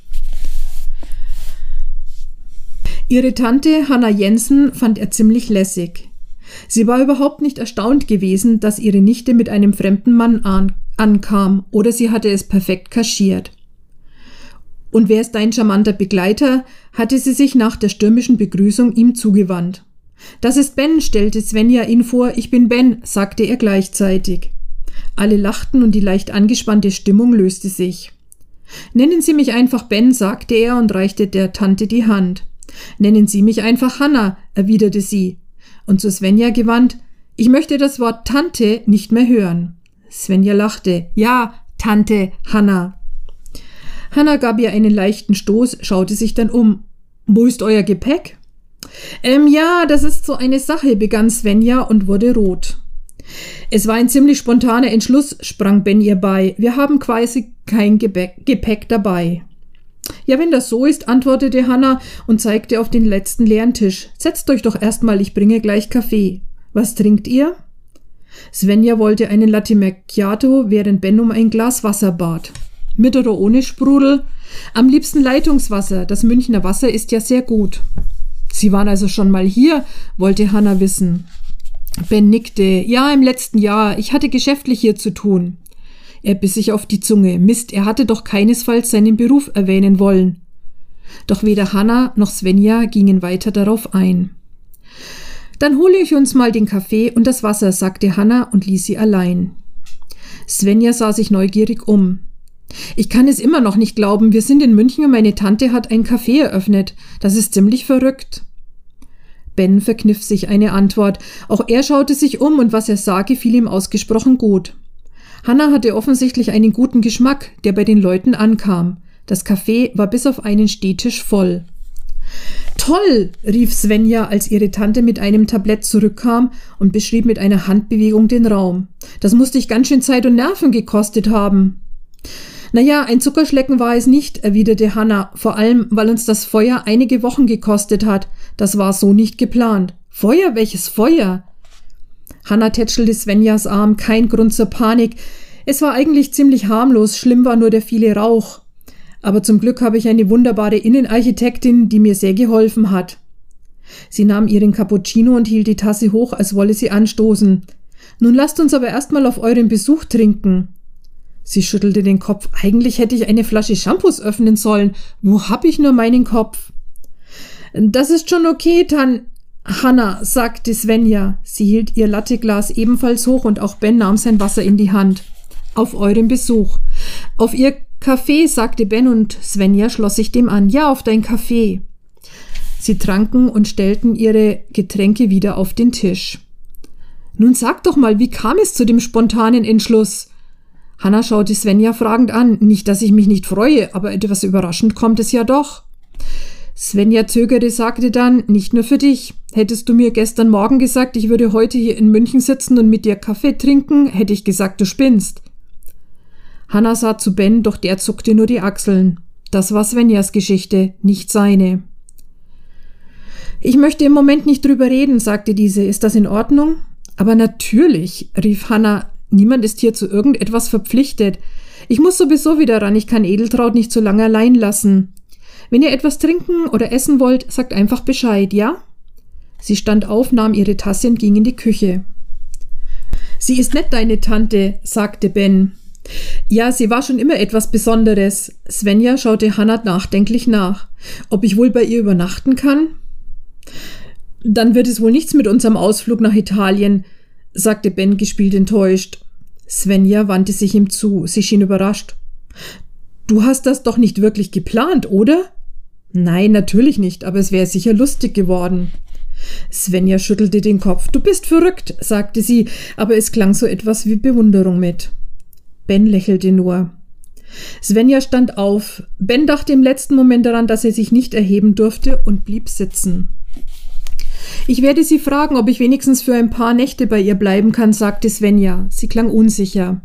Ihre Tante Hanna Jensen fand er ziemlich lässig. Sie war überhaupt nicht erstaunt gewesen, dass ihre Nichte mit einem fremden Mann an ankam, oder sie hatte es perfekt kaschiert. Und wer ist dein charmanter Begleiter? hatte sie sich nach der stürmischen Begrüßung ihm zugewandt. Das ist Ben, stellte Svenja ihn vor. Ich bin Ben, sagte er gleichzeitig. Alle lachten und die leicht angespannte Stimmung löste sich. Nennen Sie mich einfach Ben, sagte er und reichte der Tante die Hand. Nennen Sie mich einfach Hanna, erwiderte sie. Und zu Svenja gewandt, ich möchte das Wort Tante nicht mehr hören. Svenja lachte. Ja, Tante Hanna. Hanna gab ihr einen leichten Stoß, schaute sich dann um. Wo ist euer Gepäck? Ähm, ja, das ist so eine Sache, begann Svenja und wurde rot. Es war ein ziemlich spontaner Entschluss, sprang Ben ihr bei. Wir haben quasi kein Gepäck, dabei. Ja, wenn das so ist, antwortete Hanna und zeigte auf den letzten leeren Tisch. Setzt euch doch erstmal, ich bringe gleich Kaffee. Was trinkt ihr? Svenja wollte einen Latte Macchiato, während Ben um ein Glas Wasser bat. Mit oder ohne Sprudel? Am liebsten Leitungswasser. Das Münchner Wasser ist ja sehr gut. Sie waren also schon mal hier, wollte Hanna wissen. Ben nickte. Ja, im letzten Jahr. Ich hatte geschäftlich hier zu tun. Er biss sich auf die Zunge. Mist, er hatte doch keinesfalls seinen Beruf erwähnen wollen. Doch weder Hanna noch Svenja gingen weiter darauf ein. Dann hole ich uns mal den Kaffee und das Wasser, sagte Hanna und ließ sie allein. Svenja sah sich neugierig um. Ich kann es immer noch nicht glauben, wir sind in München und meine Tante hat ein Café eröffnet. Das ist ziemlich verrückt. Ben verkniff sich eine Antwort. Auch er schaute sich um und was er sah, gefiel ihm ausgesprochen gut. Hanna hatte offensichtlich einen guten Geschmack, der bei den Leuten ankam. Das Café war bis auf einen Stehtisch voll. Toll, rief Svenja, als ihre Tante mit einem Tablett zurückkam und beschrieb mit einer Handbewegung den Raum. Das musste dich ganz schön Zeit und Nerven gekostet haben. Naja, ein Zuckerschlecken war es nicht, erwiderte Hanna, vor allem, weil uns das Feuer einige Wochen gekostet hat. Das war so nicht geplant. Feuer? Welches Feuer? Hanna tätschelte Svenjas Arm, kein Grund zur Panik. Es war eigentlich ziemlich harmlos, schlimm war nur der viele Rauch. Aber zum Glück habe ich eine wunderbare Innenarchitektin, die mir sehr geholfen hat. Sie nahm ihren Cappuccino und hielt die Tasse hoch, als wolle sie anstoßen. Nun lasst uns aber erstmal auf euren Besuch trinken. Sie schüttelte den Kopf. Eigentlich hätte ich eine Flasche Shampoos öffnen sollen. Wo hab ich nur meinen Kopf? Das ist schon okay, Tan. Hanna, sagte Svenja. Sie hielt ihr Latteglas ebenfalls hoch und auch Ben nahm sein Wasser in die Hand. Auf euren Besuch. Auf ihr Kaffee, sagte Ben und Svenja schloss sich dem an. Ja, auf dein Kaffee. Sie tranken und stellten ihre Getränke wieder auf den Tisch. Nun sag doch mal, wie kam es zu dem spontanen Entschluss? Hanna schaute Svenja fragend an. Nicht, dass ich mich nicht freue, aber etwas überraschend kommt es ja doch. Svenja zögerte, sagte dann, nicht nur für dich. Hättest du mir gestern Morgen gesagt, ich würde heute hier in München sitzen und mit dir Kaffee trinken, hätte ich gesagt, du spinnst. Hanna sah zu Ben, doch der zuckte nur die Achseln. Das war Svenjas Geschichte, nicht seine. Ich möchte im Moment nicht drüber reden, sagte diese. Ist das in Ordnung? Aber natürlich, rief Hanna. Niemand ist hier zu irgendetwas verpflichtet. Ich muss sowieso wieder ran. Ich kann Edeltraut nicht so lange allein lassen. Wenn ihr etwas trinken oder essen wollt, sagt einfach Bescheid, ja? Sie stand auf, nahm ihre Tasse und ging in die Küche. Sie ist nett, deine Tante, sagte Ben. Ja, sie war schon immer etwas Besonderes. Svenja schaute Hannah nachdenklich nach. Ob ich wohl bei ihr übernachten kann? Dann wird es wohl nichts mit unserem Ausflug nach Italien, sagte Ben gespielt enttäuscht. Svenja wandte sich ihm zu. Sie schien überrascht. Du hast das doch nicht wirklich geplant, oder? Nein, natürlich nicht, aber es wäre sicher lustig geworden. Svenja schüttelte den Kopf. Du bist verrückt, sagte sie, aber es klang so etwas wie Bewunderung mit. Ben lächelte nur. Svenja stand auf. Ben dachte im letzten Moment daran, dass er sich nicht erheben durfte und blieb sitzen. Ich werde sie fragen, ob ich wenigstens für ein paar Nächte bei ihr bleiben kann, sagte Svenja. Sie klang unsicher.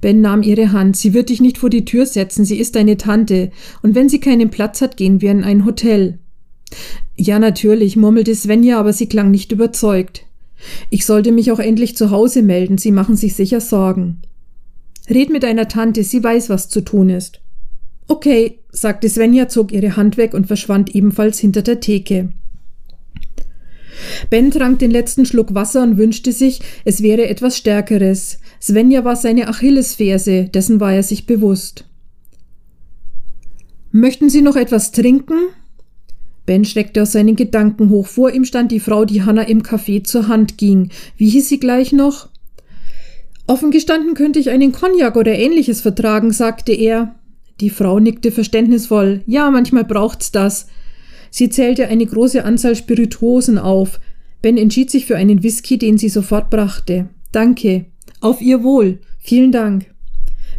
Ben nahm ihre Hand. Sie wird dich nicht vor die Tür setzen, sie ist deine Tante. Und wenn sie keinen Platz hat, gehen wir in ein Hotel. Ja, natürlich, murmelte Svenja, aber sie klang nicht überzeugt. Ich sollte mich auch endlich zu Hause melden, Sie machen sich sicher Sorgen. Red mit deiner Tante, sie weiß, was zu tun ist. Okay, sagte Svenja, zog ihre Hand weg und verschwand ebenfalls hinter der Theke. Ben trank den letzten Schluck Wasser und wünschte sich, es wäre etwas Stärkeres. Svenja war seine Achillesferse, dessen war er sich bewusst. Möchten Sie noch etwas trinken? Ben schreckte aus seinen Gedanken hoch. Vor ihm stand die Frau, die Hanna im Café zur Hand ging. Wie hieß sie gleich noch? Offen gestanden könnte ich einen Cognac oder ähnliches vertragen, sagte er. Die Frau nickte verständnisvoll. Ja, manchmal braucht's das. Sie zählte eine große Anzahl Spirituosen auf. Ben entschied sich für einen Whisky, den sie sofort brachte. Danke. Auf Ihr Wohl. Vielen Dank.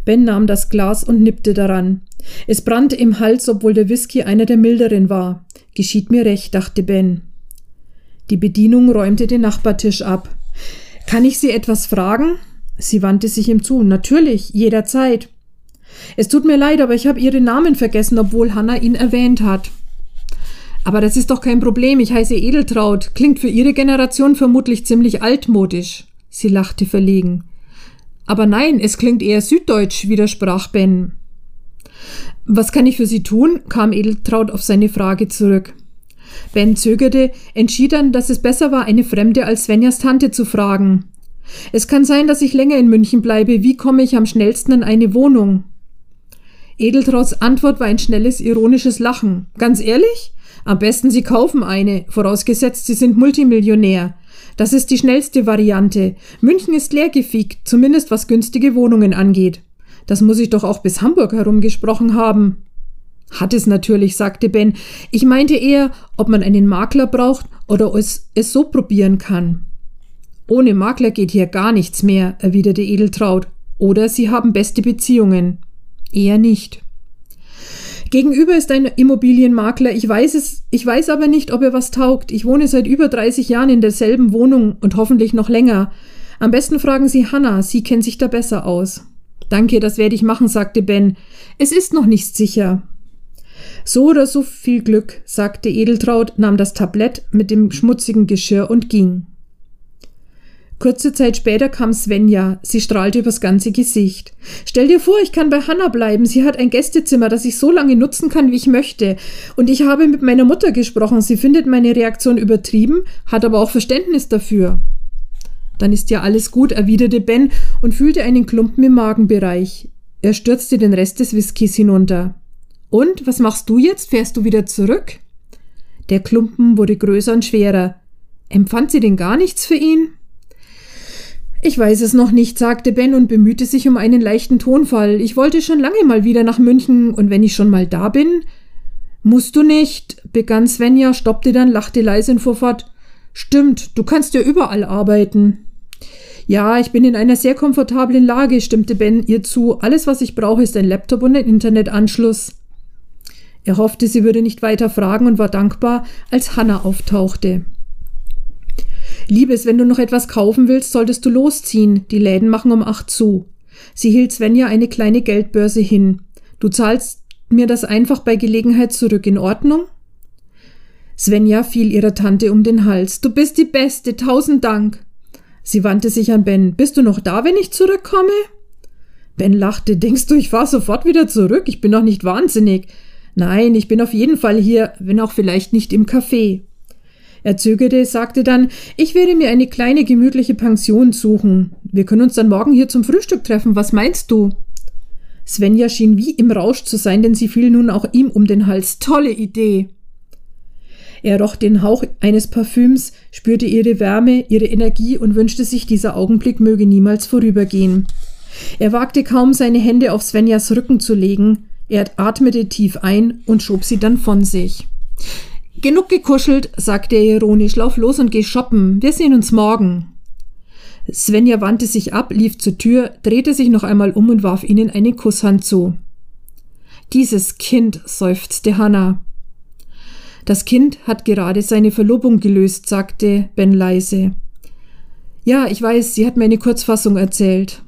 Ben nahm das Glas und nippte daran. Es brannte im Hals, obwohl der Whisky einer der milderen war. Geschieht mir recht, dachte Ben. Die Bedienung räumte den Nachbartisch ab. Kann ich Sie etwas fragen? Sie wandte sich ihm zu. Natürlich, jederzeit. Es tut mir leid, aber ich habe Ihren Namen vergessen, obwohl Hanna ihn erwähnt hat. Aber das ist doch kein Problem. Ich heiße Edeltraut. Klingt für Ihre Generation vermutlich ziemlich altmodisch. Sie lachte verlegen. Aber nein, es klingt eher süddeutsch, widersprach Ben. Was kann ich für Sie tun? kam Edeltraut auf seine Frage zurück. Ben zögerte, entschied dann, dass es besser war, eine Fremde als Svenjas Tante zu fragen. Es kann sein, dass ich länger in München bleibe. Wie komme ich am schnellsten an eine Wohnung? Edeltrauts Antwort war ein schnelles, ironisches Lachen. Ganz ehrlich? Am besten Sie kaufen eine, vorausgesetzt Sie sind Multimillionär. Das ist die schnellste Variante. München ist leergefiegt, zumindest was günstige Wohnungen angeht. Das muss ich doch auch bis Hamburg herumgesprochen haben. Hat es natürlich, sagte Ben. Ich meinte eher, ob man einen Makler braucht oder es, es so probieren kann. Ohne Makler geht hier gar nichts mehr, erwiderte Edeltraut. Oder Sie haben beste Beziehungen. Eher nicht. Gegenüber ist ein Immobilienmakler. Ich weiß es, ich weiß aber nicht, ob er was taugt. Ich wohne seit über 30 Jahren in derselben Wohnung und hoffentlich noch länger. Am besten fragen Sie Hannah, sie kennt sich da besser aus. Danke, das werde ich machen, sagte Ben. Es ist noch nicht sicher. So oder so viel Glück, sagte Edeltraut, nahm das Tablett mit dem schmutzigen Geschirr und ging. Kurze Zeit später kam Svenja. Sie strahlte übers ganze Gesicht. Stell dir vor, ich kann bei Hanna bleiben. Sie hat ein Gästezimmer, das ich so lange nutzen kann, wie ich möchte. Und ich habe mit meiner Mutter gesprochen. Sie findet meine Reaktion übertrieben, hat aber auch Verständnis dafür. Dann ist ja alles gut, erwiderte Ben und fühlte einen Klumpen im Magenbereich. Er stürzte den Rest des Whiskys hinunter. Und, was machst du jetzt? Fährst du wieder zurück? Der Klumpen wurde größer und schwerer. Empfand sie denn gar nichts für ihn? Ich weiß es noch nicht, sagte Ben und bemühte sich um einen leichten Tonfall. Ich wollte schon lange mal wieder nach München, und wenn ich schon mal da bin. Musst du nicht, begann Svenja, stoppte dann, lachte leise und fuhr fort. Stimmt, du kannst ja überall arbeiten. Ja, ich bin in einer sehr komfortablen Lage, stimmte Ben ihr zu. Alles, was ich brauche, ist ein Laptop und ein Internetanschluss. Er hoffte, sie würde nicht weiter fragen und war dankbar, als Hannah auftauchte. Liebes, wenn du noch etwas kaufen willst, solltest du losziehen. Die Läden machen um acht zu. Sie hielt Svenja eine kleine Geldbörse hin. Du zahlst mir das einfach bei Gelegenheit zurück, in Ordnung? Svenja fiel ihrer Tante um den Hals. Du bist die Beste, tausend Dank. Sie wandte sich an Ben. Bist du noch da, wenn ich zurückkomme? Ben lachte. Denkst du, ich fahr sofort wieder zurück? Ich bin doch nicht wahnsinnig. Nein, ich bin auf jeden Fall hier, wenn auch vielleicht nicht im Café. Er zögerte, sagte dann, ich werde mir eine kleine gemütliche Pension suchen. Wir können uns dann morgen hier zum Frühstück treffen. Was meinst du? Svenja schien wie im Rausch zu sein, denn sie fiel nun auch ihm um den Hals. Tolle Idee. Er roch den Hauch eines Parfüms, spürte ihre Wärme, ihre Energie und wünschte sich, dieser Augenblick möge niemals vorübergehen. Er wagte kaum, seine Hände auf Svenjas Rücken zu legen. Er atmete tief ein und schob sie dann von sich. Genug gekuschelt, sagte er ironisch, lauf los und geh shoppen. Wir sehen uns morgen. Svenja wandte sich ab, lief zur Tür, drehte sich noch einmal um und warf ihnen eine Kusshand zu. Dieses Kind, seufzte Hanna. Das Kind hat gerade seine Verlobung gelöst, sagte Ben leise. Ja, ich weiß, sie hat mir eine Kurzfassung erzählt.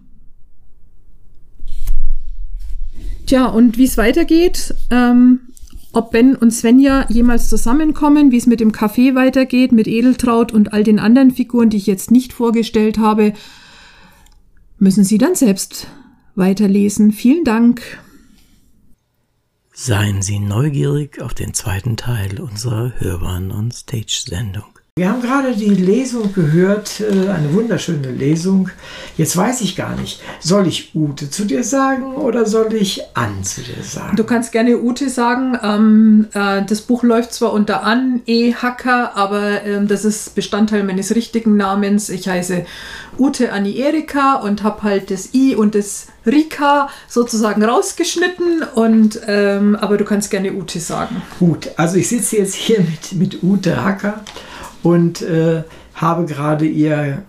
Tja, und wie es weitergeht, ähm, ob Ben und Svenja jemals zusammenkommen, wie es mit dem Café weitergeht, mit Edeltraut und all den anderen Figuren, die ich jetzt nicht vorgestellt habe, müssen Sie dann selbst weiterlesen. Vielen Dank. Seien Sie neugierig auf den zweiten Teil unserer Hörbahn- und Stage-Sendung. Wir haben gerade die Lesung gehört, äh, eine wunderschöne Lesung. Jetzt weiß ich gar nicht, soll ich Ute zu dir sagen oder soll ich Ann zu dir sagen? Du kannst gerne Ute sagen. Ähm, äh, das Buch läuft zwar unter An E. Hacker, aber ähm, das ist Bestandteil meines richtigen Namens. Ich heiße Ute Annie Erika und habe halt das I und das Rika sozusagen rausgeschnitten. Und, ähm, aber du kannst gerne Ute sagen. Gut, also ich sitze jetzt hier mit, mit Ute Hacker und äh, habe gerade ihr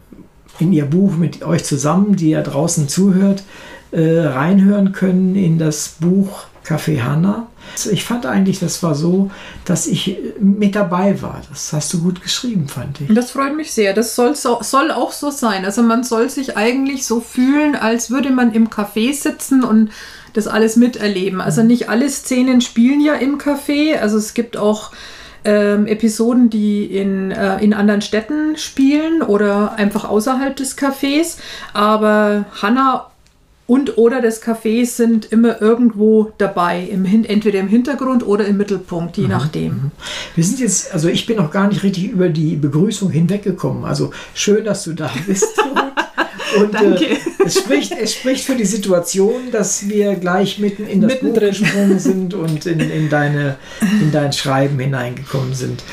in ihr Buch mit euch zusammen, die ja draußen zuhört, äh, reinhören können in das Buch Café Hanna. Ich fand eigentlich, das war so, dass ich mit dabei war. Das hast du gut geschrieben, fand ich. Das freut mich sehr. Das soll, so, soll auch so sein. Also man soll sich eigentlich so fühlen, als würde man im Café sitzen und das alles miterleben. Also nicht alle Szenen spielen ja im Café. Also es gibt auch ähm, Episoden, die in, äh, in anderen Städten spielen oder einfach außerhalb des Cafés. Aber Hannah und oder des Cafés sind immer irgendwo dabei, im, entweder im Hintergrund oder im Mittelpunkt, je mhm. nachdem. Mhm. Wir sind jetzt, also ich bin noch gar nicht richtig über die Begrüßung hinweggekommen. Also schön, dass du da bist. Und äh, es, spricht, es spricht für die Situation, dass wir gleich mitten in das mitten Buch gesprungen sind und in, in, deine, in dein Schreiben hineingekommen sind.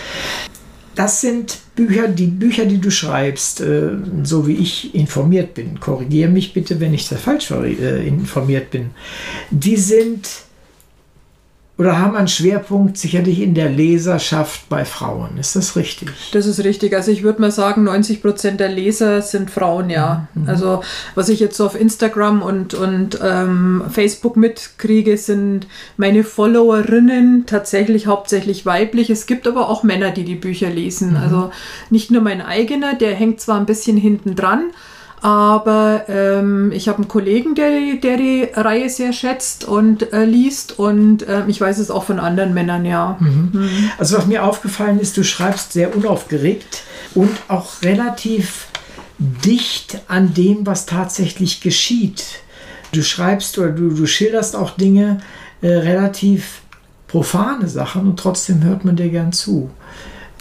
Das sind Bücher, die Bücher, die du schreibst, äh, so wie ich informiert bin. Korrigiere mich bitte, wenn ich da falsch äh, informiert bin. Die sind oder haben einen Schwerpunkt sicherlich in der Leserschaft bei Frauen. Ist das richtig? Das ist richtig. Also ich würde mal sagen, 90 Prozent der Leser sind Frauen, ja. Mhm. Also was ich jetzt so auf Instagram und, und ähm, Facebook mitkriege, sind meine Followerinnen tatsächlich hauptsächlich weiblich. Es gibt aber auch Männer, die die Bücher lesen. Mhm. Also nicht nur mein eigener, der hängt zwar ein bisschen hinten dran, aber ähm, ich habe einen Kollegen, der, der die Reihe sehr schätzt und äh, liest. Und äh, ich weiß es auch von anderen Männern, ja. Mhm. Mhm. Also was mir aufgefallen ist, du schreibst sehr unaufgeregt und auch relativ dicht an dem, was tatsächlich geschieht. Du schreibst oder du, du schilderst auch Dinge äh, relativ profane Sachen und trotzdem hört man dir gern zu.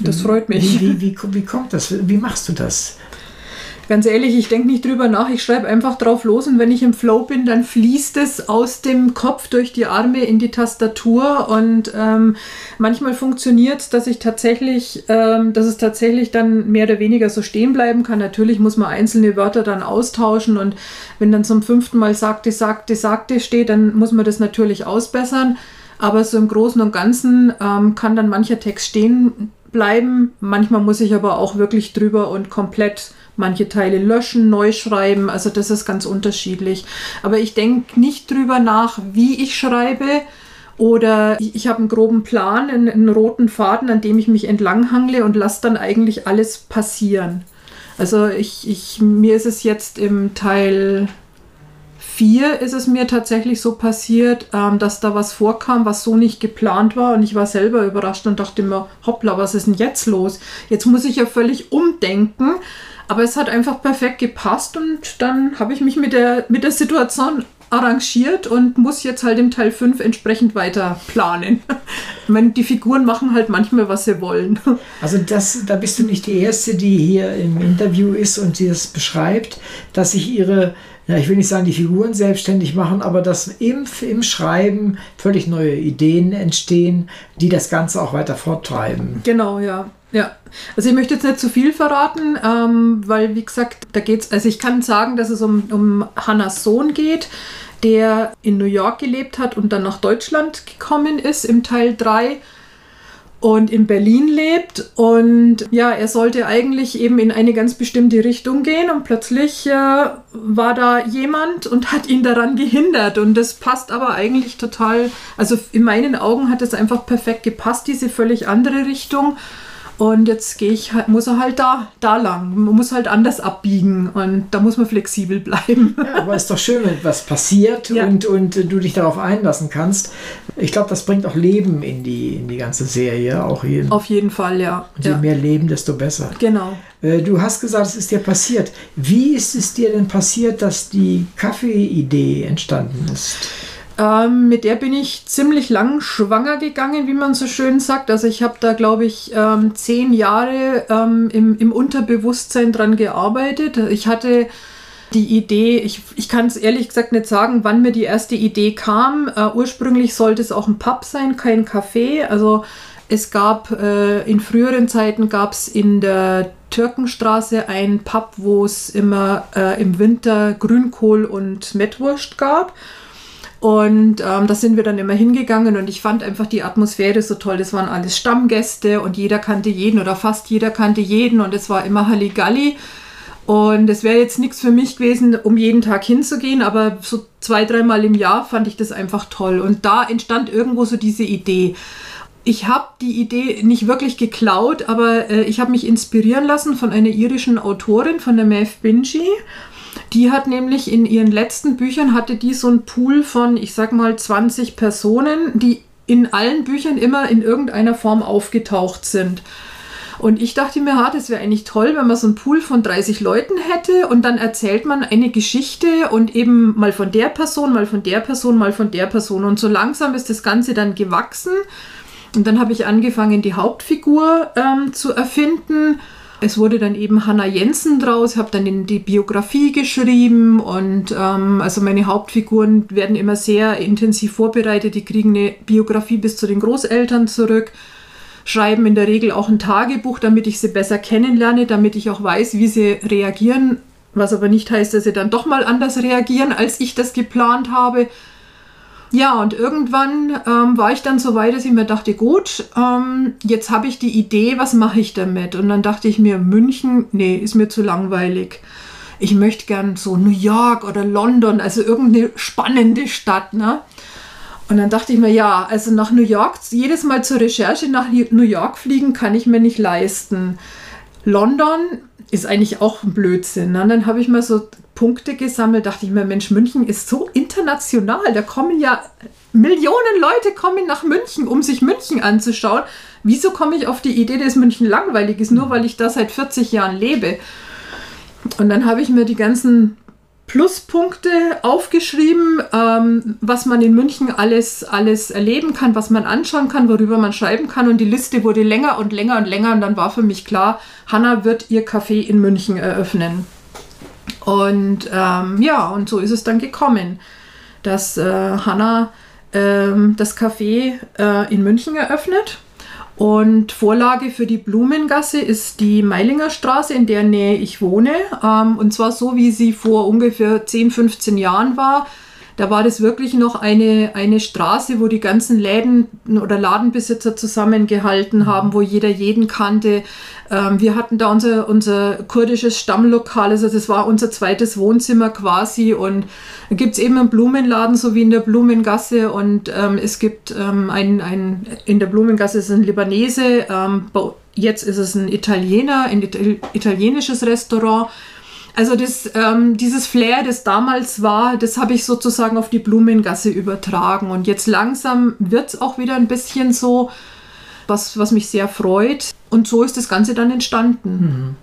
Das freut mich. Wie, wie, wie, wie kommt das? Wie machst du das? Ganz ehrlich, ich denke nicht drüber nach, ich schreibe einfach drauf los und wenn ich im Flow bin, dann fließt es aus dem Kopf durch die Arme in die Tastatur und ähm, manchmal funktioniert es, dass ich tatsächlich, ähm, dass es tatsächlich dann mehr oder weniger so stehen bleiben kann. Natürlich muss man einzelne Wörter dann austauschen und wenn dann zum fünften Mal sagte, sagte, sagte steht, dann muss man das natürlich ausbessern. Aber so im Großen und Ganzen ähm, kann dann mancher Text stehen bleiben. Manchmal muss ich aber auch wirklich drüber und komplett manche Teile löschen, neu schreiben. Also das ist ganz unterschiedlich. Aber ich denke nicht drüber nach, wie ich schreibe. Oder ich, ich habe einen groben Plan, einen, einen, roten Faden, an dem ich mich entlanghangle und lasse dann eigentlich alles passieren. Also ich, ich, mir ist es jetzt im Teil 4 ist es mir tatsächlich so passiert, ähm, dass da was vorkam, was so nicht geplant war. Und ich war selber überrascht und dachte mir, hoppla, was ist denn jetzt los? Jetzt muss ich ja völlig umdenken. Aber es hat einfach perfekt gepasst und dann habe ich mich mit der, mit der Situation arrangiert und muss jetzt halt im Teil 5 entsprechend weiter planen. Meine, die Figuren machen halt manchmal, was sie wollen. Also das, da bist du nicht die Erste, die hier im Interview ist und sie das beschreibt, dass sich ihre ja, ich will nicht sagen, die Figuren selbstständig machen, aber dass im, im Schreiben völlig neue Ideen entstehen, die das Ganze auch weiter forttreiben. Genau, ja. Ja, also ich möchte jetzt nicht zu viel verraten, ähm, weil wie gesagt, da geht's, also ich kann sagen, dass es um, um Hannas Sohn geht, der in New York gelebt hat und dann nach Deutschland gekommen ist im Teil 3 und in Berlin lebt. Und ja, er sollte eigentlich eben in eine ganz bestimmte Richtung gehen und plötzlich äh, war da jemand und hat ihn daran gehindert. Und das passt aber eigentlich total, also in meinen Augen hat es einfach perfekt gepasst, diese völlig andere Richtung. Und jetzt gehe ich halt, muss er halt da, da lang. Man muss halt anders abbiegen und da muss man flexibel bleiben. Ja, aber ist doch schön, wenn was passiert ja. und, und du dich darauf einlassen kannst. Ich glaube, das bringt auch Leben in die, in die ganze Serie. Auch hier. Auf jeden Fall, ja. Und je ja. mehr Leben, desto besser. Genau. Äh, du hast gesagt, es ist dir passiert. Wie ist es dir denn passiert, dass die Kaffeeidee entstanden ist? Ähm, mit der bin ich ziemlich lang schwanger gegangen, wie man so schön sagt. Also ich habe da, glaube ich, ähm, zehn Jahre ähm, im, im Unterbewusstsein dran gearbeitet. Ich hatte die Idee, ich, ich kann es ehrlich gesagt nicht sagen, wann mir die erste Idee kam. Äh, ursprünglich sollte es auch ein Pub sein, kein Café. Also es gab äh, in früheren Zeiten gab es in der Türkenstraße einen Pub, wo es immer äh, im Winter Grünkohl und Mettwurst gab. Und ähm, da sind wir dann immer hingegangen und ich fand einfach die Atmosphäre so toll. Das waren alles Stammgäste und jeder kannte jeden oder fast jeder kannte jeden und es war immer Halligalli. Und es wäre jetzt nichts für mich gewesen, um jeden Tag hinzugehen, aber so zwei, dreimal im Jahr fand ich das einfach toll. Und da entstand irgendwo so diese Idee. Ich habe die Idee nicht wirklich geklaut, aber äh, ich habe mich inspirieren lassen von einer irischen Autorin, von der Maeve Binchy. Die hat nämlich in ihren letzten Büchern hatte die so einen Pool von, ich sag mal, 20 Personen, die in allen Büchern immer in irgendeiner Form aufgetaucht sind. Und ich dachte mir, ha, das wäre eigentlich toll, wenn man so einen Pool von 30 Leuten hätte und dann erzählt man eine Geschichte und eben mal von der Person, mal von der Person, mal von der Person. Und so langsam ist das Ganze dann gewachsen. Und dann habe ich angefangen, die Hauptfigur ähm, zu erfinden es wurde dann eben Hannah Jensen draus, habe dann in die Biografie geschrieben und ähm, also meine Hauptfiguren werden immer sehr intensiv vorbereitet. Die kriegen eine Biografie bis zu den Großeltern zurück, schreiben in der Regel auch ein Tagebuch, damit ich sie besser kennenlerne, damit ich auch weiß, wie sie reagieren. Was aber nicht heißt, dass sie dann doch mal anders reagieren, als ich das geplant habe. Ja, und irgendwann ähm, war ich dann so weit, dass ich mir dachte, gut, ähm, jetzt habe ich die Idee, was mache ich damit? Und dann dachte ich mir, München, nee, ist mir zu langweilig. Ich möchte gern so New York oder London, also irgendeine spannende Stadt, ne? Und dann dachte ich mir, ja, also nach New York, jedes Mal zur Recherche nach New York fliegen kann ich mir nicht leisten. London ist eigentlich auch ein Blödsinn. Ne? Und dann habe ich mal so Punkte gesammelt, dachte ich mir, Mensch, München ist so international. Da kommen ja Millionen Leute kommen nach München, um sich München anzuschauen. Wieso komme ich auf die Idee, dass München langweilig ist, nur weil ich da seit 40 Jahren lebe? Und dann habe ich mir die ganzen Pluspunkte aufgeschrieben, ähm, was man in München alles, alles erleben kann, was man anschauen kann, worüber man schreiben kann. Und die Liste wurde länger und länger und länger. Und dann war für mich klar, Hanna wird ihr Café in München eröffnen. Und ähm, ja, und so ist es dann gekommen, dass äh, Hanna ähm, das Café äh, in München eröffnet. Und Vorlage für die Blumengasse ist die Meilinger Straße, in der Nähe ich wohne. Ähm, und zwar so, wie sie vor ungefähr 10, 15 Jahren war. Da war das wirklich noch eine, eine Straße, wo die ganzen Läden oder Ladenbesitzer zusammengehalten haben, wo jeder jeden kannte. Ähm, wir hatten da unser, unser kurdisches Stammlokal, also das war unser zweites Wohnzimmer quasi. Und da gibt es eben einen Blumenladen, so wie in der Blumengasse. Und ähm, es gibt ähm, ein, ein, in der Blumengasse ist ein Libanese, ähm, jetzt ist es ein Italiener, ein italienisches Restaurant. Also das, ähm, dieses Flair, das damals war, das habe ich sozusagen auf die Blumengasse übertragen. Und jetzt langsam wird es auch wieder ein bisschen so, was, was mich sehr freut. Und so ist das Ganze dann entstanden. Mhm.